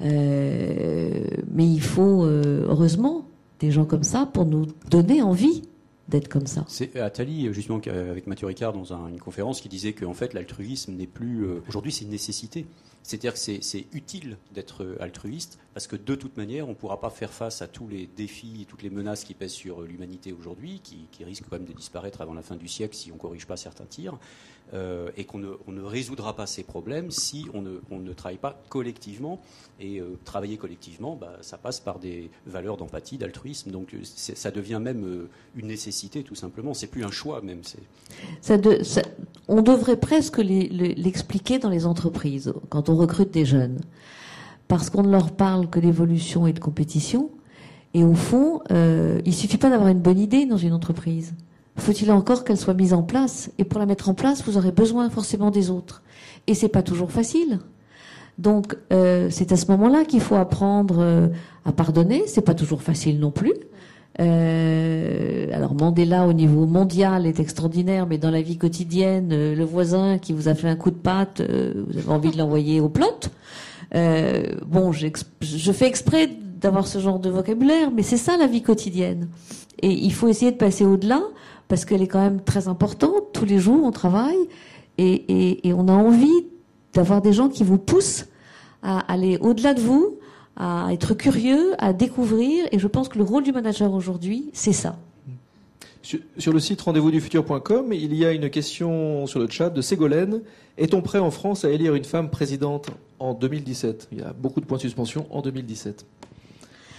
Euh, mais il faut, euh, heureusement, des gens comme ça pour nous donner envie d'être comme ça. C'est Attali, justement, euh, avec Mathieu Ricard, dans un- une conférence, qui disait qu'en fait, l'altruisme n'est plus. euh, Aujourd'hui, c'est une nécessité. C'est-à-dire que c'est- utile d'être euh, altruiste, parce que de toute manière, on ne pourra pas faire face à tous les défis, toutes les menaces qui pèsent sur euh, l'humanité aujourd'hui, qui, qui risquent quand même de disparaître avant la fin du siècle si on ne corrige pas certains tirs, euh, et qu'on ne, résoudra pas ces problèmes si on ne, travaille pas collectivement. Et euh, travailler collectivement, bah, ça passe par des valeurs d'empathie, d'altruisme. Donc euh, ça devient même une nécessité, tout simplement. C'est plus un choix, même. On devrait presque l'expliquer dans les entreprises quand on recrute des jeunes, parce qu'on ne leur parle que d'évolution et de compétition. Et au fond, euh, il suffit pas d'avoir une bonne idée dans une entreprise. Faut-il encore qu'elle soit mise en place Et pour la mettre en place, vous aurez besoin forcément des autres. Et c'est pas toujours facile. Donc euh, c'est à ce moment-là qu'il faut apprendre euh, à pardonner. C'est pas toujours facile non plus. Euh, alors Mandela au niveau mondial est extraordinaire, mais dans la vie quotidienne, le voisin qui vous a fait un coup de patte, vous avez envie de l'envoyer au plot. Bon, je fais exprès d'avoir ce genre de vocabulaire, mais c'est ça la vie quotidienne. Et il faut essayer de passer au-delà, parce qu'elle est quand même très importante. Tous les jours, on travaille, et, on a envie d'avoir des gens qui vous poussent à aller au-delà de vous, à être curieux, à découvrir. Et je pense que le rôle du manager aujourd'hui, c'est ça. Sur, le site rendez-vous-du-futur.com, il y a une question sur le chat de Ségolène. Est-on prêt en France à élire une femme présidente en 2017 Il y a beaucoup de points de suspension en 2017.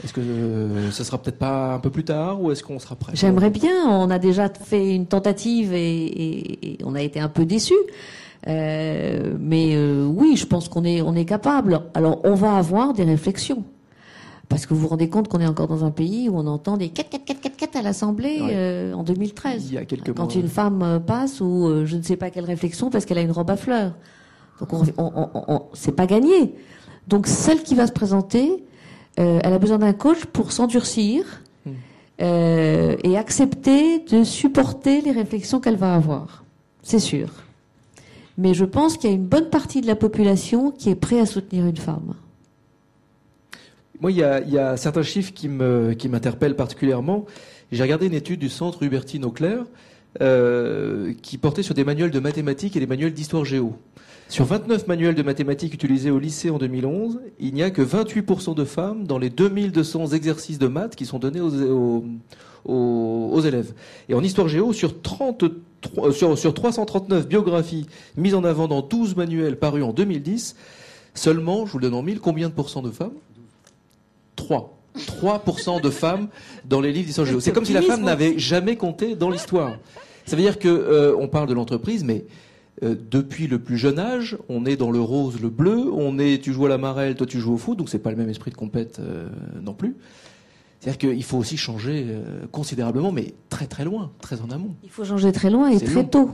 Est-ce que euh, ça sera peut-être pas un peu plus tard ou est-ce qu'on sera prêt J'aimerais bien. On a déjà fait une tentative et, et on a été un peu déçus. Euh, mais euh, oui, je pense qu'on est, on est capable. Alors, on va avoir des réflexions. Parce que vous vous rendez compte qu'on est encore dans un pays où on entend des 4 4 4 4 4 à l'Assemblée euh, en 2013. Il y a quelques Quand une femme passe ou je ne sais pas quelle réflexion parce qu'elle a une robe à fleurs. Donc, on, on, on, c'est pas gagné. Donc, celle qui va se présenter, elle a besoin d'un coach pour s'endurcir hmm. et accepter de supporter les réflexions qu'elle va avoir. C'est sûr. Mais je pense qu'il y a une bonne partie de la population qui est prêt à soutenir une femme. Moi, il y a, certains chiffres qui m'interpellent particulièrement. J'ai regardé une étude du centre Hubertine Auclair euh, qui portait sur des manuels de mathématiques et des manuels d'histoire géo. Sur 29 manuels de mathématiques utilisés au lycée en 2011, il n'y a que 28% de femmes dans les 2200 exercices de maths qui sont donnés aux, aux élèves. Et en histoire géo, sur 30 euh, sur, sur 339 biographies mises en avant dans 12 manuels parus en 2010, seulement, je vous le donne en mille, combien de pourcents de femmes? 3. 3% de femmes dans les livres d'histoire géo. C'est comme si la femme n'avait jamais compté dans l'histoire. Ça veut dire que euh, on parle de l'entreprise, mais euh, depuis le plus jeune âge, on est dans le rose, le bleu, on est, tu joues à la marelle, toi tu joues au foot, donc c'est pas le même esprit de compète non plus. C'est-à-dire qu'il faut aussi changer euh, considérablement, mais très très loin, très en amont. Il faut changer très loin et très tôt.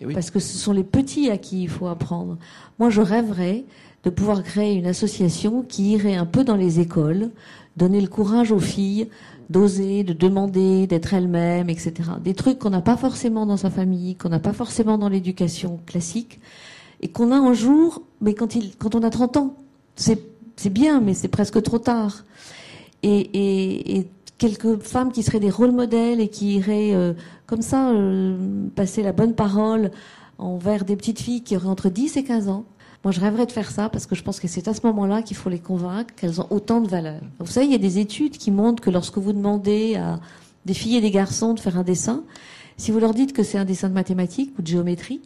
Eh Parce que ce sont les petits à qui il faut apprendre. Moi, je rêverais de pouvoir créer une association qui irait un peu dans les écoles, donner le courage aux filles d'oser, de demander, d'être elles-mêmes, etc. Des trucs qu'on n'a pas forcément dans sa famille, qu'on n'a pas forcément dans l'éducation classique, et qu'on a un jour, mais quand, il, quand on a 30 ans. C'est bien, mais c'est presque trop tard et, quelques femmes qui seraient des rôles modèles et qui iraient euh, comme ça euh, passer la bonne parole envers des petites filles qui auraient entre 10 et 15 ans. Moi, je rêverais de faire ça parce que je pense que c'est à ce moment-là qu'il faut les convaincre qu'elles ont autant de valeur. Vous savez, il y a des études qui montrent que lorsque vous demandez à des filles et des garçons de faire un dessin, si vous leur dites que c'est un dessin de mathématiques ou de géométrie,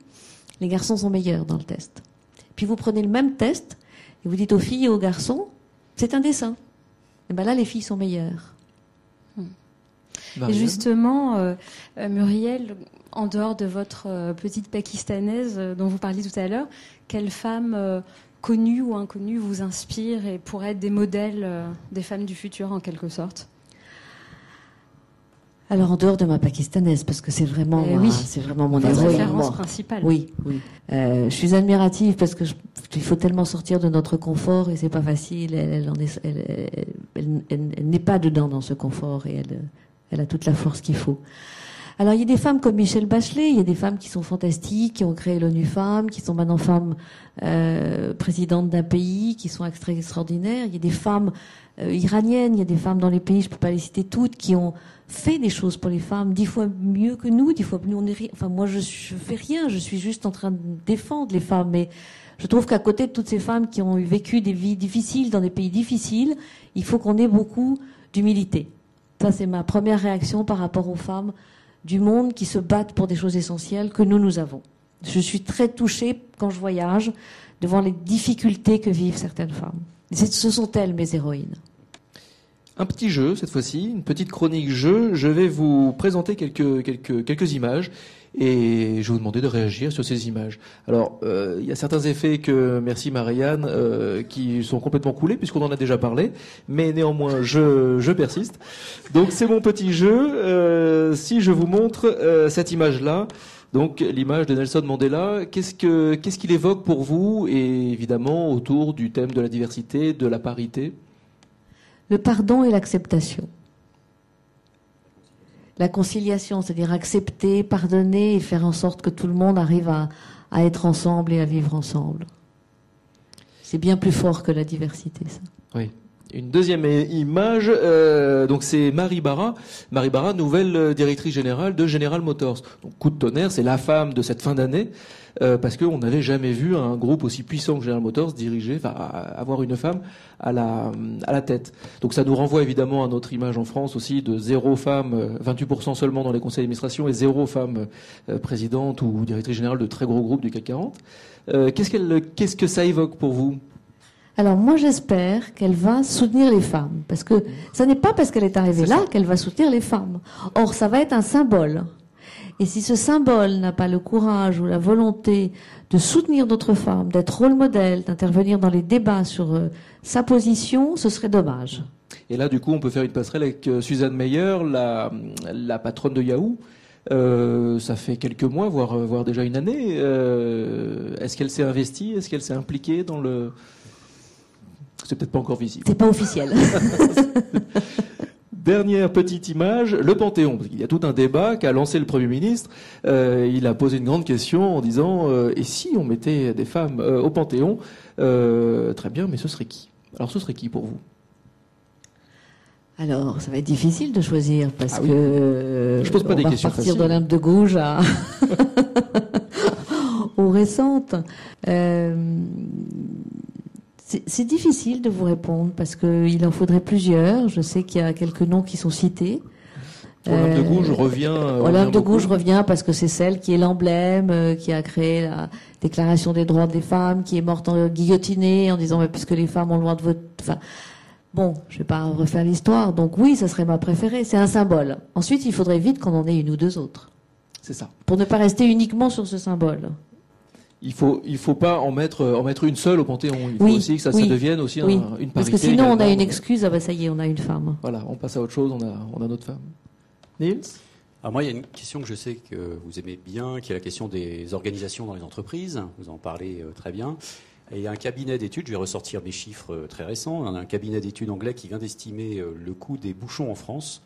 les garçons sont meilleurs dans le test. Puis vous prenez le même test et vous dites aux filles et aux garçons, c'est un dessin et eh ben là, les filles sont meilleures. Et justement, euh, euh, Muriel, en dehors de votre euh, petite pakistanaise dont vous parliez tout à l'heure, quelle femme connue ou inconnue vous inspire et pourrait être des modèles des femmes du futur en quelque sorte? Alors en dehors de ma pakistanaise, parce que c'est vraiment, eh oui. c'est vraiment mon référence principale. Oui, oui. Euh, je suis admirative parce que il faut tellement sortir de notre confort et c'est pas facile. Elle, elle, n'est pas dedans dans ce confort et elle, elle a toute la force qu'il faut. Alors il y a des femmes comme Michelle Bachelet, il y a des femmes qui sont fantastiques, qui ont créé l'ONU Femmes, qui sont maintenant femmes euh, présidentes d'un pays, qui sont extraordinaires. Il y a des femmes euh, iraniennes, il y a des femmes dans les pays, je peux pas les citer toutes, qui ont fait des choses pour les femmes, dix fois mieux que nous, dix fois nous on est Enfin moi je, je fais rien, je suis juste en train de défendre les femmes, mais je trouve qu'à côté de toutes ces femmes qui ont vécu des vies difficiles dans des pays difficiles, il faut qu'on ait beaucoup d'humilité. Ça c'est ma première réaction par rapport aux femmes du monde qui se battent pour des choses essentielles que nous nous avons. Je suis très touchée quand je voyage devant les difficultés que vivent certaines femmes. Ce sont elles mes héroïnes. Un petit jeu cette fois-ci, une petite chronique jeu. Je vais vous présenter quelques, quelques, quelques images et je vais vous demander de réagir sur ces images. Alors, euh, il y a certains effets que, merci Marianne, euh, qui sont complètement coulés puisqu'on en a déjà parlé, mais néanmoins, je, je persiste. Donc, c'est mon petit jeu. Euh, si je vous montre euh, cette image-là, donc l'image de Nelson Mandela, qu'est-ce que qu'est-ce qu'il évoque pour vous et évidemment autour du thème de la diversité, de la parité? Le pardon et l'acceptation. La conciliation, c'est-à-dire accepter, pardonner et faire en sorte que tout le monde arrive à, être ensemble et à vivre ensemble. C'est bien plus fort que la diversité, ça. Oui. Une deuxième image, euh, donc c'est Marie Barra. Marie Barra, nouvelle euh, directrice générale de General Motors. Donc coup de tonnerre, c'est la femme de cette fin d'année, euh, parce qu'on n'avait jamais vu un groupe aussi puissant que General Motors diriger, enfin avoir une femme à la à la tête. Donc ça nous renvoie évidemment à notre image en France aussi de zéro femme, 28% seulement dans les conseils d'administration et zéro femme présidente ou directrice générale de très gros groupes du CAC 40. qu'est-ce qu'elle, qu'est-ce que ça évoque pour vous? Alors moi j'espère qu'elle va soutenir les femmes, parce que ce n'est pas parce qu'elle est arrivée là qu'elle va soutenir les femmes. Or ça va être un symbole. Et si ce symbole n'a pas le courage ou la volonté de soutenir d'autres femmes, d'être rôle modèle, d'intervenir dans les débats sur euh, sa position, ce serait dommage. Et là, du coup, on peut faire une passerelle avec euh, Suzanne Meyer, la, la patronne de Yahoo. Euh, ça fait quelques mois, voire, voire déjà une année. Est-ce qu'elle s'est investie? Est-ce qu'elle s'est impliquée dans le c'est peut-être pas encore visible. C'est pas officiel. Dernière petite image, le Panthéon. Il y a tout un débat qu'a lancé le Premier ministre. Euh, il a posé une grande question en disant euh, et si on mettait des femmes euh, au Panthéon Très bien, mais ce serait qui? Alors ce serait qui pour vous? Alors, ça va être difficile de choisir parce ah que je pose pas on des va questions partir de l'Inde de gauche à aux récentes. C'est difficile de vous répondre parce qu'il en faudrait plusieurs. Je sais qu'il y a quelques noms qui sont cités. Olympe de Gouges revient. Euh, Olympe de Gouges revient parce que c'est celle qui est l'emblème, euh, qui a créé la Déclaration des droits des femmes, qui est morte en guillotinée en disant puisque les femmes ont le droit de vote. Enfin, bon, je vais pas refaire l'histoire. Donc oui, ça serait ma préférée. C'est un symbole. Ensuite, il faudrait vite qu'on en ait une ou deux autres. C'est ça. Pour ne pas rester uniquement sur ce symbole il faut il faut pas en mettre en mettre une seule au Panthéon. Il faut aussi que ça, devienne aussi une parité. Parce que sinon on a une excuse. Ah bah ça y est, on a une femme. Voilà, on passe à autre chose. On a on a notre femme. Niels. Alors moi, il y a une question que je sais que vous aimez bien, qui est la question des organisations dans les entreprises. Vous en parlez euh, très bien. Et il y a un cabinet d'études, je vais ressortir mes chiffres euh, très récents, un cabinet d'études anglais qui vient d'estimer euh, le coût des bouchons en France,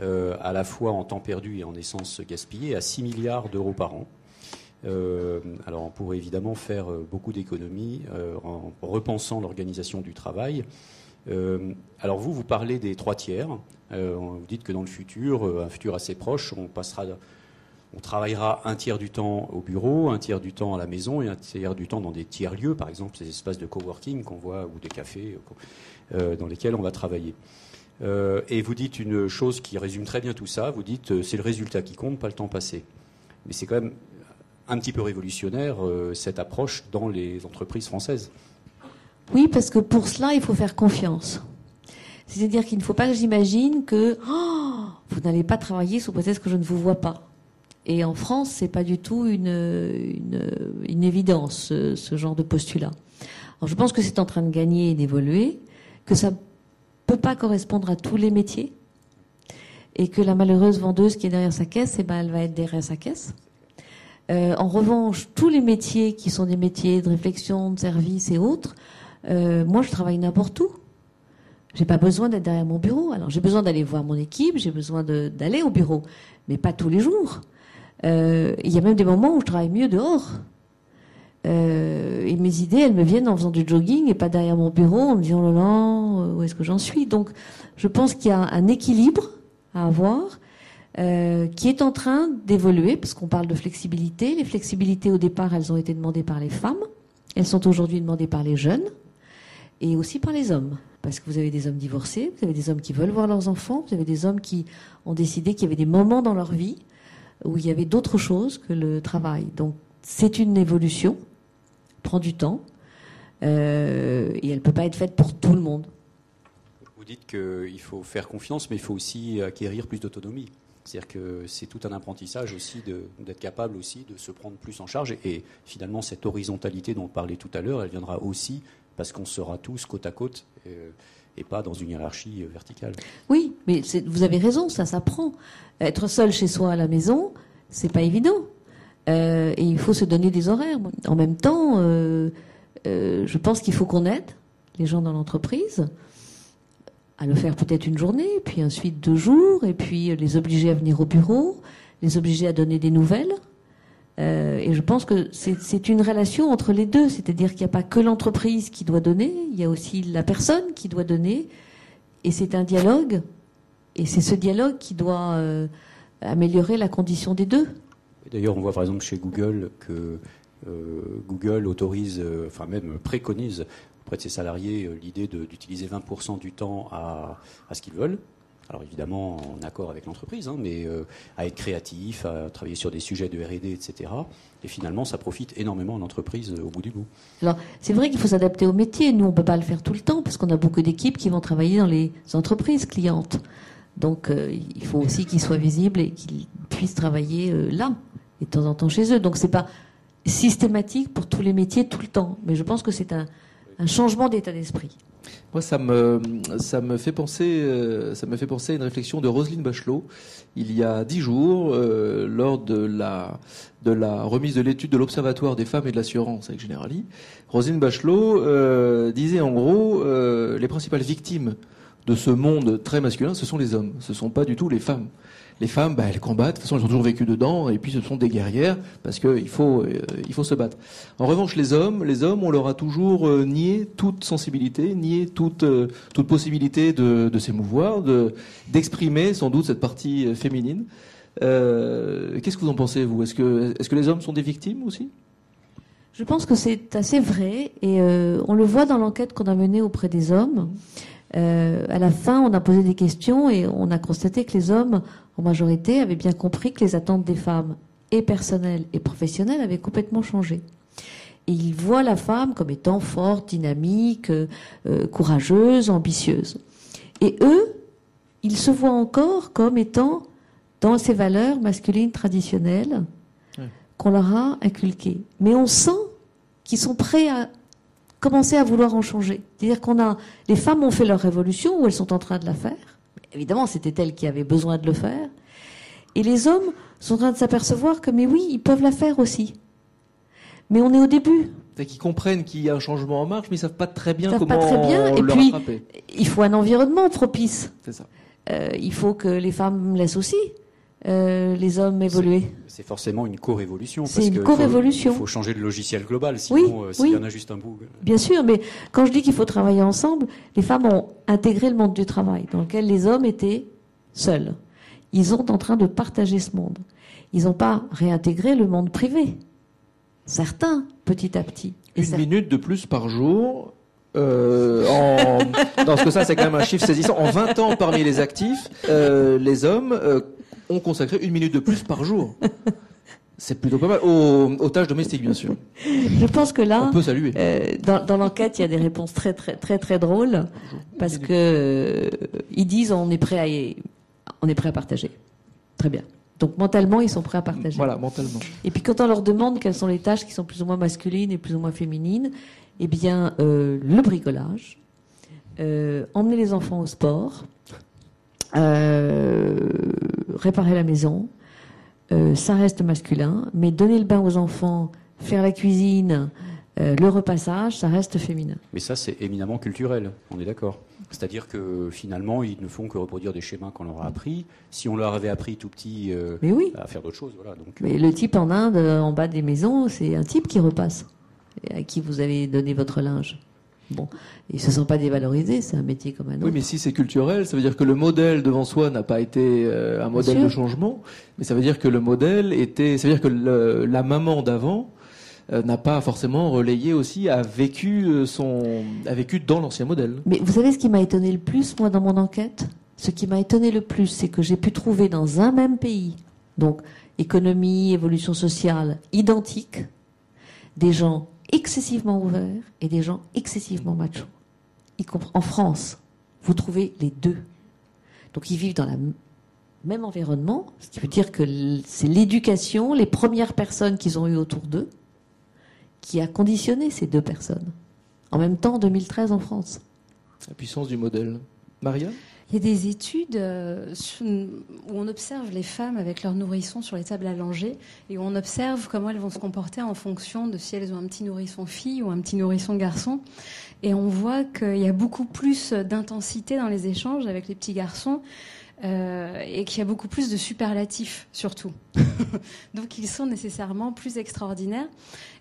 à la fois en temps perdu et en essence gaspillée, à 6 milliards d'euros par an. Euh, alors on pourrait évidemment faire euh, beaucoup d'économies euh, en repensant l'organisation du travail. alors vous, vous parlez des trois tiers. vous dites que dans le futur, un futur assez proche, on passera on travaillera un tiers du temps au bureau, un tiers du temps à la maison et un tiers du temps dans des tiers lieux, par exemple ces espaces de coworking qu'on voit ou des cafés dans lesquels on va travailler. et vous dites une chose qui résume très bien tout ça. Vous dites c'est le résultat qui compte, pas le temps passé. Mais c'est quand même un petit peu révolutionnaire euh, cette approche dans les entreprises françaises. Oui, parce que pour cela, il faut faire confiance. C'est-à-dire qu'il ne faut pas que j'imagine que oh, vous n'allez pas travailler sous prétexte que je ne vous vois pas. Et en France, c'est pas du tout une, une, évidence, ce, genre de postulat. Alors, je pense que c'est en train de gagner et d'évoluer, que ça peut pas correspondre à tous les métiers, et que la malheureuse vendeuse qui est derrière sa caisse, eh ben, elle va être derrière sa caisse. Euh, en revanche, tous les métiers qui sont des métiers de réflexion, de service et autres, euh, moi je travaille n'importe où. J'ai pas besoin d'être derrière mon bureau. Alors j'ai besoin d'aller voir mon équipe, j'ai besoin d'aller au bureau, mais pas tous les jours. Euh, il y a même des moments où je travaille mieux dehors. et mes idées, elles me viennent en faisant du jogging et pas derrière mon bureau en me disant oh où est-ce que j'en suis? Donc je pense qu'il y a un équilibre à avoir euh, qui est en train d'évoluer, parce qu'on parle de flexibilité. Les flexibilités, au départ, elles ont été demandées par les femmes. Elles sont aujourd'hui demandées par les jeunes et aussi par les hommes. Parce que vous avez des hommes divorcés, vous avez des hommes qui veulent voir leurs enfants, vous avez des hommes qui ont décidé qu'il y avait des moments dans leur vie où il y avait d'autres choses que le travail. Donc c'est une évolution, prend du temps, euh, et elle ne peut pas être faite pour tout le monde. Vous dites qu'il faut faire confiance, mais il faut aussi acquérir plus d'autonomie. C'est-à-dire que c'est tout un apprentissage aussi d'être capable aussi de se prendre plus en charge. Et, finalement, cette horizontalité dont on parlait tout à l'heure, elle viendra aussi parce qu'on sera tous côte à côte euh, et pas dans une hiérarchie euh, verticale. Oui, mais vous avez raison, ça s'apprend. Être seul chez soi à la maison, c'est pas évident. Euh, et il faut se donner des horaires. En même temps, je pense qu'il faut qu'on aide les gens dans l'entreprise à le faire peut-être une journée, puis ensuite deux jours, et puis les obliger à venir au bureau, les obliger à donner des nouvelles. Euh, et je pense que c'est une relation entre les deux, c'est-à-dire qu'il n'y a pas que l'entreprise qui doit donner, il y a aussi la personne qui doit donner, et c'est un dialogue, et c'est ce dialogue qui doit euh, améliorer la condition des deux. D'ailleurs, on voit par exemple chez Google que euh, Google autorise, enfin même préconise auprès de ses salariés l'idée d'utiliser 20% du temps à, ce qu'ils veulent, alors évidemment en accord avec l'entreprise, hein, mais euh, à être créatif, à travailler sur des sujets de R&D, etc. Et finalement, ça profite énormément à l'entreprise euh, au bout du bout. Alors c'est vrai qu'il faut s'adapter au métier. Nous, on peut pas le faire tout le temps parce qu'on a beaucoup d'équipes qui vont travailler dans les entreprises clientes. Donc euh, il faut aussi qu'ils soient visibles et qu'ils puissent travailler là et de temps en temps chez eux. Donc c'est pas systématique pour tous les métiers tout le temps, mais je pense que c'est un changement d'état d'esprit. Moi, ça me, ça me fait penser, euh, ça me fait penser à une réflexion de Roselyne Bachelot il y a dix jours, euh, lors de la, de la remise de l'étude de l'Observatoire des femmes et de l'assurance avec Generali. Roselyne Bachelot euh, disait en gros les principales victimes de ce monde très masculin, ce sont les hommes, ce sont pas du tout les femmes les femmes, bah, elles combattent. De toute façon, elles ont toujours vécu dedans, et puis ce sont des guerrières parce qu'il faut, euh, il faut se battre. En revanche, les hommes, les hommes, on leur a toujours euh, nié toute sensibilité, nié toute, euh, toute possibilité de, de s'émouvoir, de, d'exprimer sans doute cette partie féminine. qu'est-ce que vous en pensez, vous? Est-ce que, est-ce que les hommes sont des victimes aussi? Je pense que c'est assez vrai et on le voit dans l'enquête qu'on a menée auprès des hommes. À la fin, on a posé des questions et on a constaté que les hommes, en majorité, avaient bien compris que les attentes des femmes, et personnelles et professionnelles, avaient complètement changé. Et ils voient la femme comme étant forte, dynamique, euh, courageuse, ambitieuse. Et eux, ils se voient encore comme étant dans ces valeurs masculines traditionnelles qu'on leur a inculquées. Mais on sent qu'ils sont prêts à commencer à vouloir en changer. C'est-à-dire qu'on a, les femmes ont fait leur révolution ou elles sont en train de la faire. Évidemment, c'était elles qui avaient besoin de le faire. Et les hommes sont en train de s'apercevoir que, mais oui, ils peuvent la faire aussi. Mais on est au début. C'est qu'ils comprennent qu'il y a un changement en marche, mais ils savent pas très bien comment pas très bien. Et puis, il faut un environnement propice. C'est ça. Euh, il faut que les femmes laissent aussi. Euh, les hommes évoluer C'est forcément une co-révolution. C'est une co-révolution. Il faut changer le logiciel global, sinon euh, s'il y en a juste un bout. Euh. Bien sûr, mais quand je dis qu'il faut travailler ensemble, les femmes ont intégré le monde du travail, dans lequel les hommes étaient seuls. Ils sont en train de partager ce monde. Ils n'ont pas réintégré le monde privé. Certains, petit à petit. une minute de plus par jour, euh, en... Dans ce que ça, c'est quand même un chiffre saisissant. En 20 ans, parmi les actifs, euh, les hommes euh, ont consacré une minute de plus par jour. C'est plutôt pas mal. Aux, tâches domestiques, bien sûr. Je pense que là, on peut saluer. Euh, dans, dans l'enquête, il y a des réponses très très très très drôles parce que euh, ils disent on est prêt à on est prêt à partager. Très bien. Donc mentalement, ils sont prêts à partager. Voilà, mentalement. Et puis quand on leur demande quelles sont les tâches qui sont plus ou moins masculines et plus ou moins féminines, eh bien euh, le bricolage, emmener les enfants au sport, euh, réparer la maison, euh, ça reste masculin, mais donner le bain aux enfants, faire la cuisine, euh, le repassage, ça reste féminin. Mais ça, c'est éminemment culturel, on est d'accord. C'est-à-dire que finalement, ils ne font que reproduire des schémas qu'on leur a appris. Si on leur avait appris tout petit à faire d'autres choses, voilà. Donc, mais le type en Inde, en bas des maisons, c'est un type qui repasse, à qui vous avez donné votre linge. Bon, ils se sont pas dévalorisés, c'est un métier comme un autre. Oui, mais si c'est culturel, ça veut dire que le modèle devant soi n'a pas été euh, un modèle de changement, mais ça veut dire que le modèle était, ça veut dire que la maman d'avant euh, n'a pas forcément relayé aussi, a vécu euh, son, a vécu dans l'ancien modèle. Mais vous savez ce qui m'a étonné le plus, moi, dans mon enquête? Ce qui m'a étonné le plus, c'est que j'ai pu trouver dans un même pays, donc économie, évolution sociale, identique, des gens excessivement ouverts et des gens excessivement machos. En France, vous trouvez les deux. Donc ils vivent dans le même environnement, ce qui veut dire que c'est l'éducation, les premières personnes qu'ils ont eues autour d'eux, qui a conditionné ces deux personnes. En même temps, en 2013 en France. La puissance du modèle. Maria? Il y a des études euh, où on observe les femmes avec leurs nourrissons sur les tables allongées et où on observe comment elles vont se comporter en fonction de si elles ont un petit nourrisson fille ou un petit nourrisson garçon. Et on voit qu'il y a beaucoup plus d'intensité dans les échanges avec les petits garçons euh, et qu'il y a beaucoup plus de superlatifs surtout. Donc ils sont nécessairement plus extraordinaires.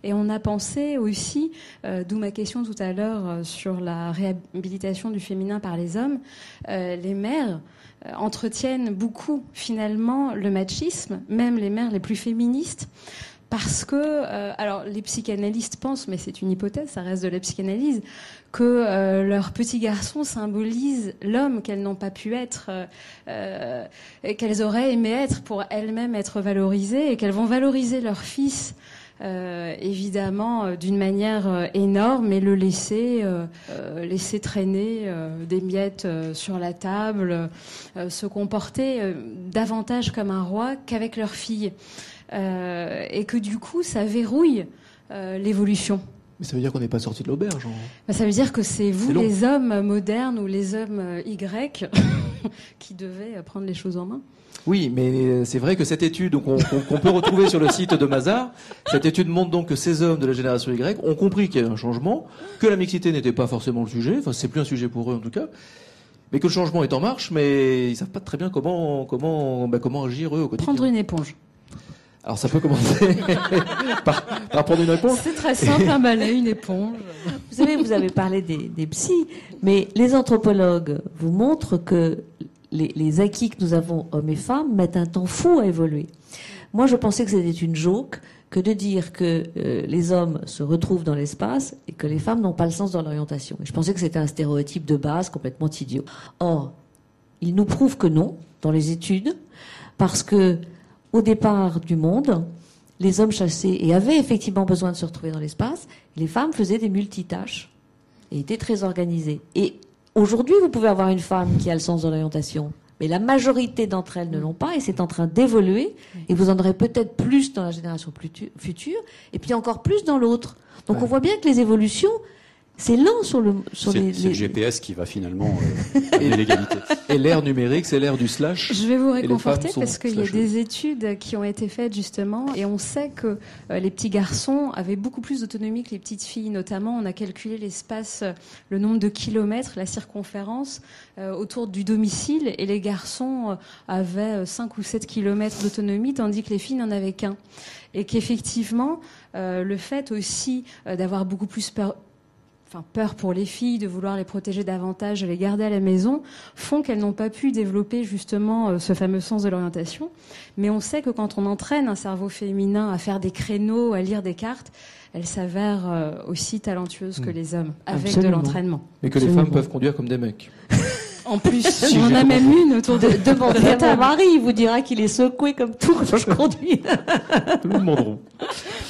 Et on a pensé aussi, euh, d'où ma question tout à l'heure euh, sur la réhabilitation du féminin par les hommes, les mères entretiennent beaucoup finalement le machisme, même les mères les plus féministes parce que, euh, alors les psychanalystes pensent, mais c'est une hypothèse, ça reste de la psychanalyse, que euh, leur petit garçon symbolise l'homme qu'elles n'ont pas pu être, euh, qu'elles auraient aimé être pour elles-mêmes être valorisées, et qu'elles vont valoriser leur fils. Évidemment d'une manière énorme et le laisser laisser traîner des miettes sur la table se comporter davantage comme un roi qu'avec leur fille euh, et que du coup, ça verrouille euh, l'évolution. Mais ça veut dire qu'on n'est pas sorti de l'auberge. Bah, ça veut dire que c'est vous, les hommes modernes ou les hommes euh, Y, qui devez prendre les choses en main. Oui, mais c'est vrai que cette étude qu'on peut retrouver sur le site de Mazar, cette étude montre donc que ces hommes de la génération Y ont compris qu'il y a un changement, que la mixité n'était pas forcément le sujet, enfin c'est plus un sujet pour eux en tout cas, mais que le changement est en marche, mais ils savent pas très bien comment comment bah, comment agir eux au quotidien. Prendre une éponge. Alors ça peut commencer par, prendre une éponge. C'est très simple, un balai, une éponge. Vous savez, vous avez parlé des, des psys, mais les anthropologues vous montrent que les, acquis que nous avons, hommes et femmes, mettent un temps fou à évoluer. Moi, je pensais que c'était une joke que de dire que euh, les hommes se retrouvent dans l'espace et que les femmes n'ont pas le sens de l'orientation. Je pensais que c'était un stéréotype de base complètement idiot. Or, il nous prouve que non, dans les études, parce que au départ du monde, les hommes chassaient et avaient effectivement besoin de se retrouver dans l'espace. Les femmes faisaient des multitâches et étaient très organisées. Et aujourd'hui, vous pouvez avoir une femme qui a le sens de l'orientation. Mais la majorité d'entre elles ne l'ont pas et c'est en train d'évoluer. Et vous en aurez peut-être plus dans la génération future et puis encore plus dans l'autre. Donc on voit bien que les évolutions, c'est lent sur le sur les, C'est le GPS qui va finalement euh, l'égalité. Et l'ère numérique, c'est l'ère du slash. Je vais vous réconforter parce qu'il y a des études qui ont été faites justement et on sait que euh, les petits garçons avaient beaucoup plus d'autonomie que les petites filles. Notamment, on a calculé l'espace, euh, le nombre de kilomètres, la circonférence euh, autour du domicile et les garçons avaient 5 ou 7 kilomètres d'autonomie tandis que les filles n'en avaient qu'un. Et qu'effectivement, le fait aussi d'avoir beaucoup plus peur enfin, peur pour les filles, de vouloir les protéger davantage, de les garder à la maison, font qu'elles n'ont pas pu développer justement euh, ce fameux sens de l'orientation. Mais on sait que quand on entraîne un cerveau féminin à faire des créneaux, à lire des cartes, elle s'avère euh, aussi talentueuse que mm. les hommes, avec de l'entraînement. Et que les femmes peuvent conduire comme des mecs. En plus, on en a même une autour de, de mon mari, il vous dira qu'il est secoué comme tout quand je conduis. Nous demanderons.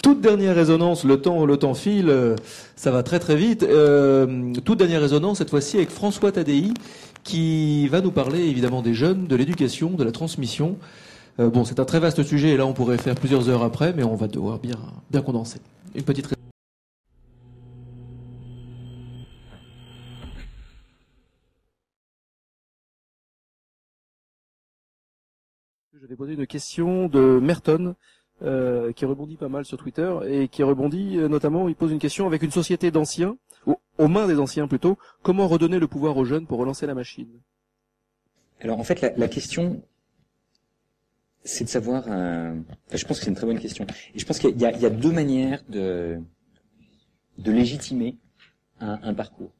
Toute dernière résonance, le temps, le temps file, euh, ça va très très vite. Euh, toute dernière résonance, cette fois-ci avec François Tadei, qui va nous parler évidemment des jeunes, de l'éducation, de la transmission. Euh, bon, c'est un très vaste sujet et là on pourrait faire plusieurs heures après, mais on va devoir bien, bien condenser. Une petite Je vais poser une question de Merton, euh, qui rebondit pas mal sur Twitter, et qui rebondit euh, notamment, il pose une question avec une société d'anciens, aux mains des anciens plutôt, comment redonner le pouvoir aux jeunes pour relancer la machine? Alors en fait, la, question, c'est de savoir, euh, je pense que c'est une très bonne question, et je pense qu'il y, a deux manières de, de légitimer un, un parcours.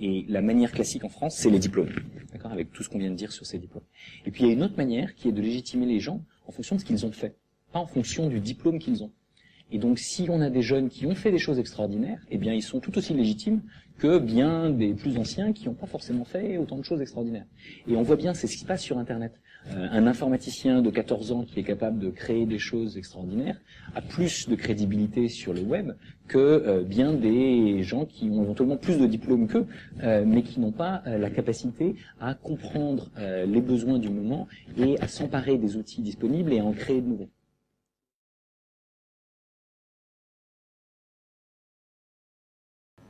Et la manière classique en France, c'est les diplômes, d'accord, avec tout ce qu'on vient de dire sur ces diplômes. Et puis il y a une autre manière qui est de légitimer les gens en fonction de ce qu'ils ont fait, pas en fonction du diplôme qu'ils ont. Et donc, si on a des jeunes qui ont fait des choses extraordinaires, eh bien, ils sont tout aussi légitimes que bien des plus anciens qui n'ont pas forcément fait autant de choses extraordinaires. Et on voit bien, c'est ce qui se passe sur Internet. Euh, un informaticien de 14 ans qui est capable de créer des choses extraordinaires a plus de crédibilité sur le web que euh, bien des gens qui ont éventuellement plus de diplômes qu'eux, euh, mais qui n'ont pas la capacité à comprendre les besoins du moment et à s'emparer des outils disponibles et à en créer de nouveaux.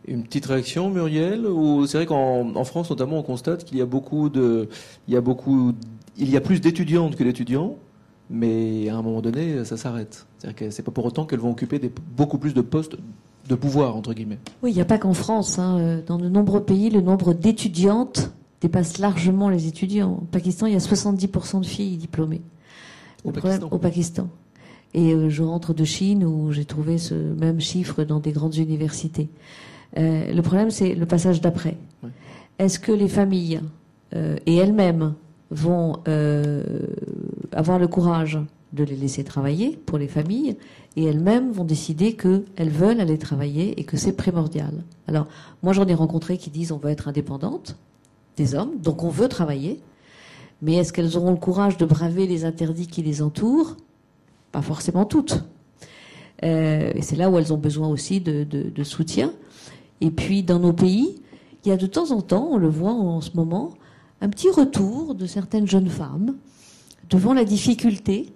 Une petite réaction, Muriel Ou c'est vrai qu'en en France, notamment, on constate qu'il y a beaucoup de, il y a beaucoup, il y a plus d'étudiantes que d'étudiants, mais à un moment donné, ça s'arrête. C'est-à-dire que c'est pas pour autant qu'elles vont occuper des, beaucoup plus de postes de pouvoir entre guillemets. Oui, il n'y a pas qu'en France. Hein. Dans de nombreux pays, le nombre d'étudiantes dépasse largement les étudiants. Au Pakistan, il y a 70% de filles diplômées. Au Pakistan. au Pakistan. Et euh, je rentre de Chine où j'ai trouvé ce même chiffre dans des grandes universités. Euh, le problème, c'est le passage d'après. Ouais. Est-ce que les familles euh, et elles-mêmes vont euh, avoir le courage de les laisser travailler pour les familles et elles-mêmes vont décider qu'elles veulent aller travailler et que c'est primordial? Alors, moi j'en ai rencontré qui disent on veut être indépendante des hommes, donc on veut travailler, mais est-ce qu'elles auront le courage de braver les interdits qui les entourent? Pas forcément toutes. Euh, et c'est là où elles ont besoin aussi de, de, de soutien. Et puis dans nos pays, il y a de temps en temps, on le voit en ce moment, un petit retour de certaines jeunes femmes devant la difficulté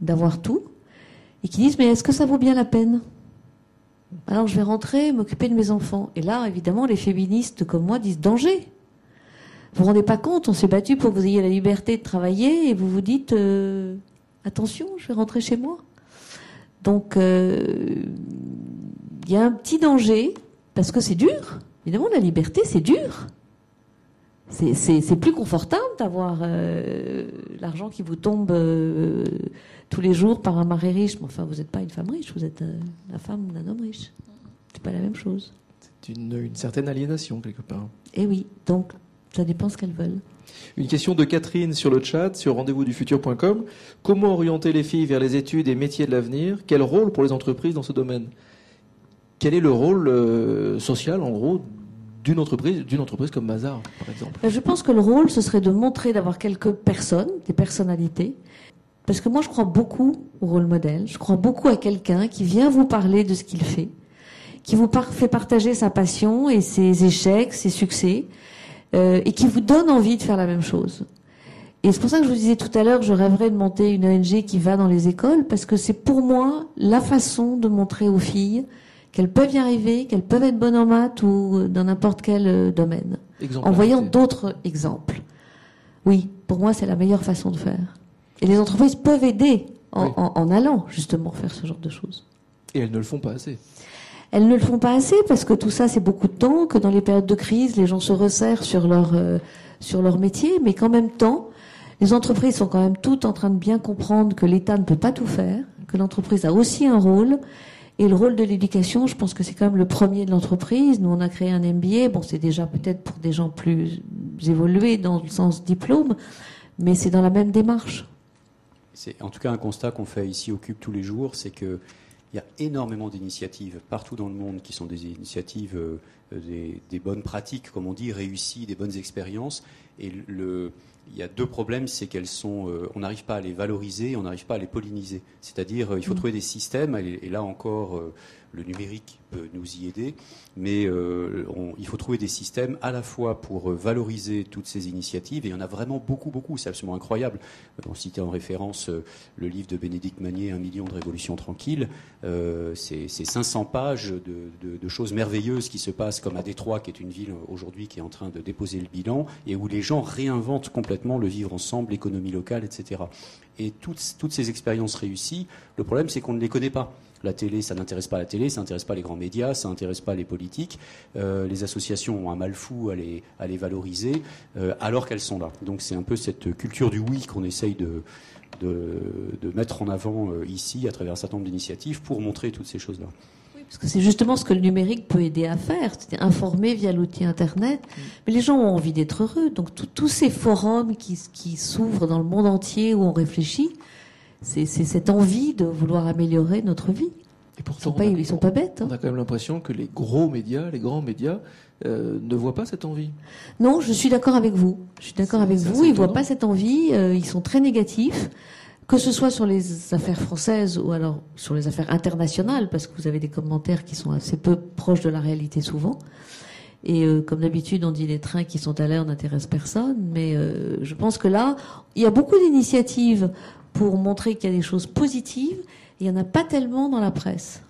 d'avoir tout et qui disent mais est-ce que ça vaut bien la peine? Alors je vais rentrer, m'occuper de mes enfants. Et là, évidemment, les féministes comme moi disent danger. Vous vous rendez pas compte, on s'est battu pour que vous ayez la liberté de travailler et vous vous dites euh, attention, je vais rentrer chez moi. Donc euh, il y a un petit danger parce que c'est dur. Évidemment, la liberté, c'est dur. C'est- plus confortable d'avoir euh, l'argent qui vous tombe euh, tous les jours par un mari riche. Mais enfin, vous n'êtes pas une femme riche, vous êtes euh, la femme d'un homme riche. C'est pas la même chose. C'est une, une certaine aliénation quelque part. Et oui, donc ça dépend ce qu'elles veulent. Une question de Catherine sur le chat, sur rendez-vous-du-futur.com. Comment orienter les filles vers les études et métiers de l'avenir? Quel rôle pour les entreprises dans ce domaine? Quel est le rôle euh, social, en gros, d'une entreprise, d'une entreprise comme Mazar, par exemple? Ben, Je pense que le rôle, ce serait de montrer d'avoir quelques personnes, des personnalités. Parce que moi, je crois beaucoup au rôle modèle. Je crois beaucoup à quelqu'un qui vient vous parler de ce qu'il fait, qui vous fait partager sa passion et ses échecs, ses succès, euh, et qui vous donne envie de faire la même chose. Et c'est pour ça que je vous disais tout à l'heure je rêverais de monter une ONG qui va dans les écoles, parce que c'est pour moi la façon de montrer aux filles qu'elles peuvent y arriver, qu'elles peuvent être bonnes en maths ou dans n'importe quel euh, domaine en voyant d'autres exemples. Oui, pour moi, c'est la meilleure façon de faire. Et les entreprises peuvent aider en, Oui. en- en allant justement faire ce genre de choses. Et elles ne le font pas assez. Elles ne le font pas assez parce que tout ça, c'est beaucoup de temps, que dans les périodes de crise, les gens se resserrent sur leur, euh, sur leur métier, mais qu'en même temps, les entreprises sont quand même toutes en train de bien comprendre que l'État ne peut pas tout faire, que l'entreprise a aussi un rôle. Et le rôle de l'éducation, je pense que c'est quand même le premier de l'entreprise. Nous, on a créé un MBA. Bon, c'est déjà peut-être pour des gens plus évolués dans le sens diplôme, mais c'est dans la même démarche. C'est en tout cas un constat qu'on fait ici au Cube tous les jours, c'est que il y a énormément d'initiatives partout dans le monde qui sont des initiatives, euh, des, des bonnes pratiques, comme on dit, réussies, des bonnes expériences. Et le, il y a deux problèmes, c'est qu'elles sont, euh, on n'arrive pas à les valoriser, on n'arrive pas à les polliniser. C'est-à-dire, euh, il faut trouver des systèmes, et, et là encore, euh, le numérique peut nous y aider, mais euh, il faut trouver des systèmes à la fois pour euh, valoriser toutes ces initiatives, et il y en a vraiment beaucoup, beaucoup, c'est absolument incroyable. On citait en référence euh, le livre de Bénédicte Magnier, Un million de révolutions tranquilles. Euh, c'est c'est 500 pages de, choses merveilleuses qui se passent, comme à Détroit, qui est une ville aujourd'hui qui est en train de déposer le bilan, et où les gens réinventent complètement le vivre ensemble, l'économie locale, etc. Et toutes, toutes ces expériences réussies, le problème c'est qu'on ne les connaît pas. La télé, ça n'intéresse pas la télé, ça n'intéresse pas les grands médias, ça n'intéresse pas les politiques. Euh, les associations ont un mal fou à les, à les valoriser, euh, alors qu'elles sont là. Donc c'est un peu cette culture du oui qu'on essaye de, de, de mettre en avant euh, ici, à travers un certain nombre d'initiatives, pour montrer toutes ces choses-là. Parce que c'est justement ce que le numérique peut aider à faire, c'est informer via l'outil Internet. Mais les gens ont envie d'être heureux. Donc tous ces forums qui, qui s'ouvrent dans le monde entier où on réfléchit, c'est cette envie de vouloir améliorer notre vie. Et Ils sont pas, sont bêtes. hein. On a quand même l'impression que les gros médias, les grands médias, euh, ne voient pas cette envie. Non, je suis d'accord avec vous. Je suis d'accord avec vous. Ils voient étonnant. pas cette envie. euh, ils sont très négatifs, que ce soit sur les affaires françaises ou alors sur les affaires internationales, parce que vous avez des commentaires qui sont assez peu proches de la réalité souvent. Et euh, comme d'habitude, on dit les trains qui sont à l'heure n'intéressent personne. Mais je pense que là, il y a beaucoup d'initiatives pour montrer qu'il y a des choses positives. Il y en a pas tellement dans la presse.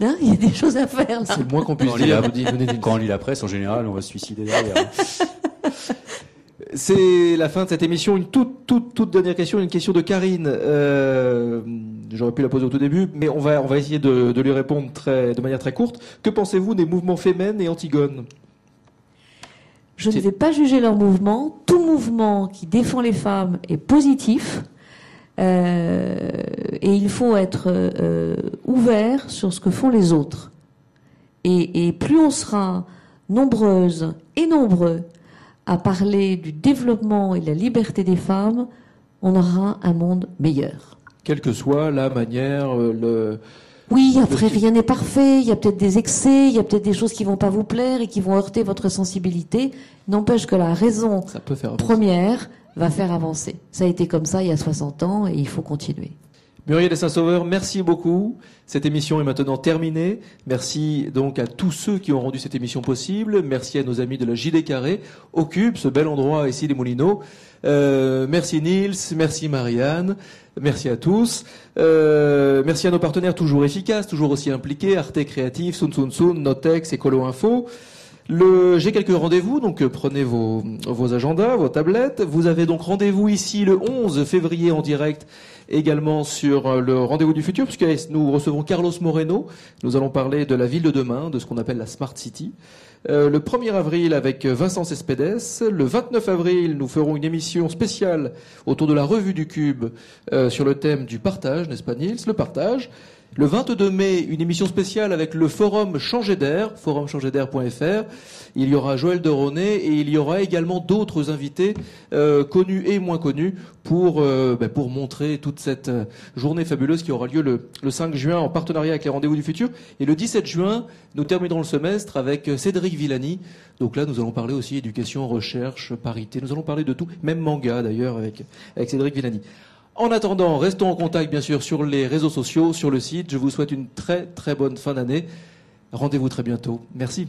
Hein, il y a des choses à faire. C'est le moins qu'on puisse Quand on lit dire. Quand on lit la presse, en général, on va se suicider derrière. C'est la fin de cette émission. Une toute, toute, toute dernière question, une question de Karine. Euh, J'aurais pu la poser au tout début, mais on va, on va essayer de, de lui répondre très, de manière très courte. Que pensez-vous des mouvements Femen et Antigone Je ne vais pas juger leur mouvement. Tout mouvement qui défend les femmes est positif. Euh, et il faut être euh, ouvert sur ce que font les autres. Et, plus on sera nombreuses et nombreux à parler du développement et de la liberté des femmes, on aura un monde meilleur. Quelle que soit la manière, euh, Oui, après rien n'est parfait, il y a peut-être des excès, il y a peut-être des choses qui vont pas vous plaire et qui vont heurter votre sensibilité. N'empêche que la raison première va faire avancer. Ça a été comme ça il y a 60 ans et il faut continuer. Muriel de Saint-Sauveur, merci beaucoup. Cette émission est maintenant terminée. Merci donc à tous ceux qui ont rendu cette émission possible. Merci à nos amis de la JD Carré, au Cube, ce bel endroit ici les Moulineaux. Euh, merci Nils, merci Marianne, merci à tous. Euh, merci à nos partenaires toujours efficaces, toujours aussi impliqués, Arte Créatif, Sun Sun Sun, Notex, Écolo Info. Le, j'ai quelques rendez-vous, donc euh, prenez vos, vos agendas, vos tablettes. Vous avez donc rendez-vous ici le 11 février en direct, également sur euh, le rendez-vous du futur, puisque nous recevrons Carlos Moreno. Nous allons parler de la ville de demain, de ce qu'on appelle la Smart City. Euh, le 1er avril avec Vincent Cespedes. Le 29 avril, nous ferons une émission spéciale autour de la revue du Cube euh, sur le thème du partage, n'est-ce pas Nils Le partage. Le 22 mai, une émission spéciale avec le forum Changer d'air, forumchangerdair.fr. Il y aura Joël de Ronet et il y aura également d'autres invités euh, connus et moins connus pour euh, ben, pour montrer toute cette euh, journée fabuleuse qui aura lieu le, le 5 juin en partenariat avec les Rendez-vous du Futur. Et le 17 juin, nous terminerons le semestre avec Cédric Villani. Donc là, nous allons parler aussi éducation, recherche, parité. Nous allons parler de tout, même manga d'ailleurs avec avec Cédric Villani. En attendant, restons en contact bien sûr sur les réseaux sociaux, sur le site. Je vous souhaite une très très bonne fin d'année. Rendez-vous très bientôt. Merci.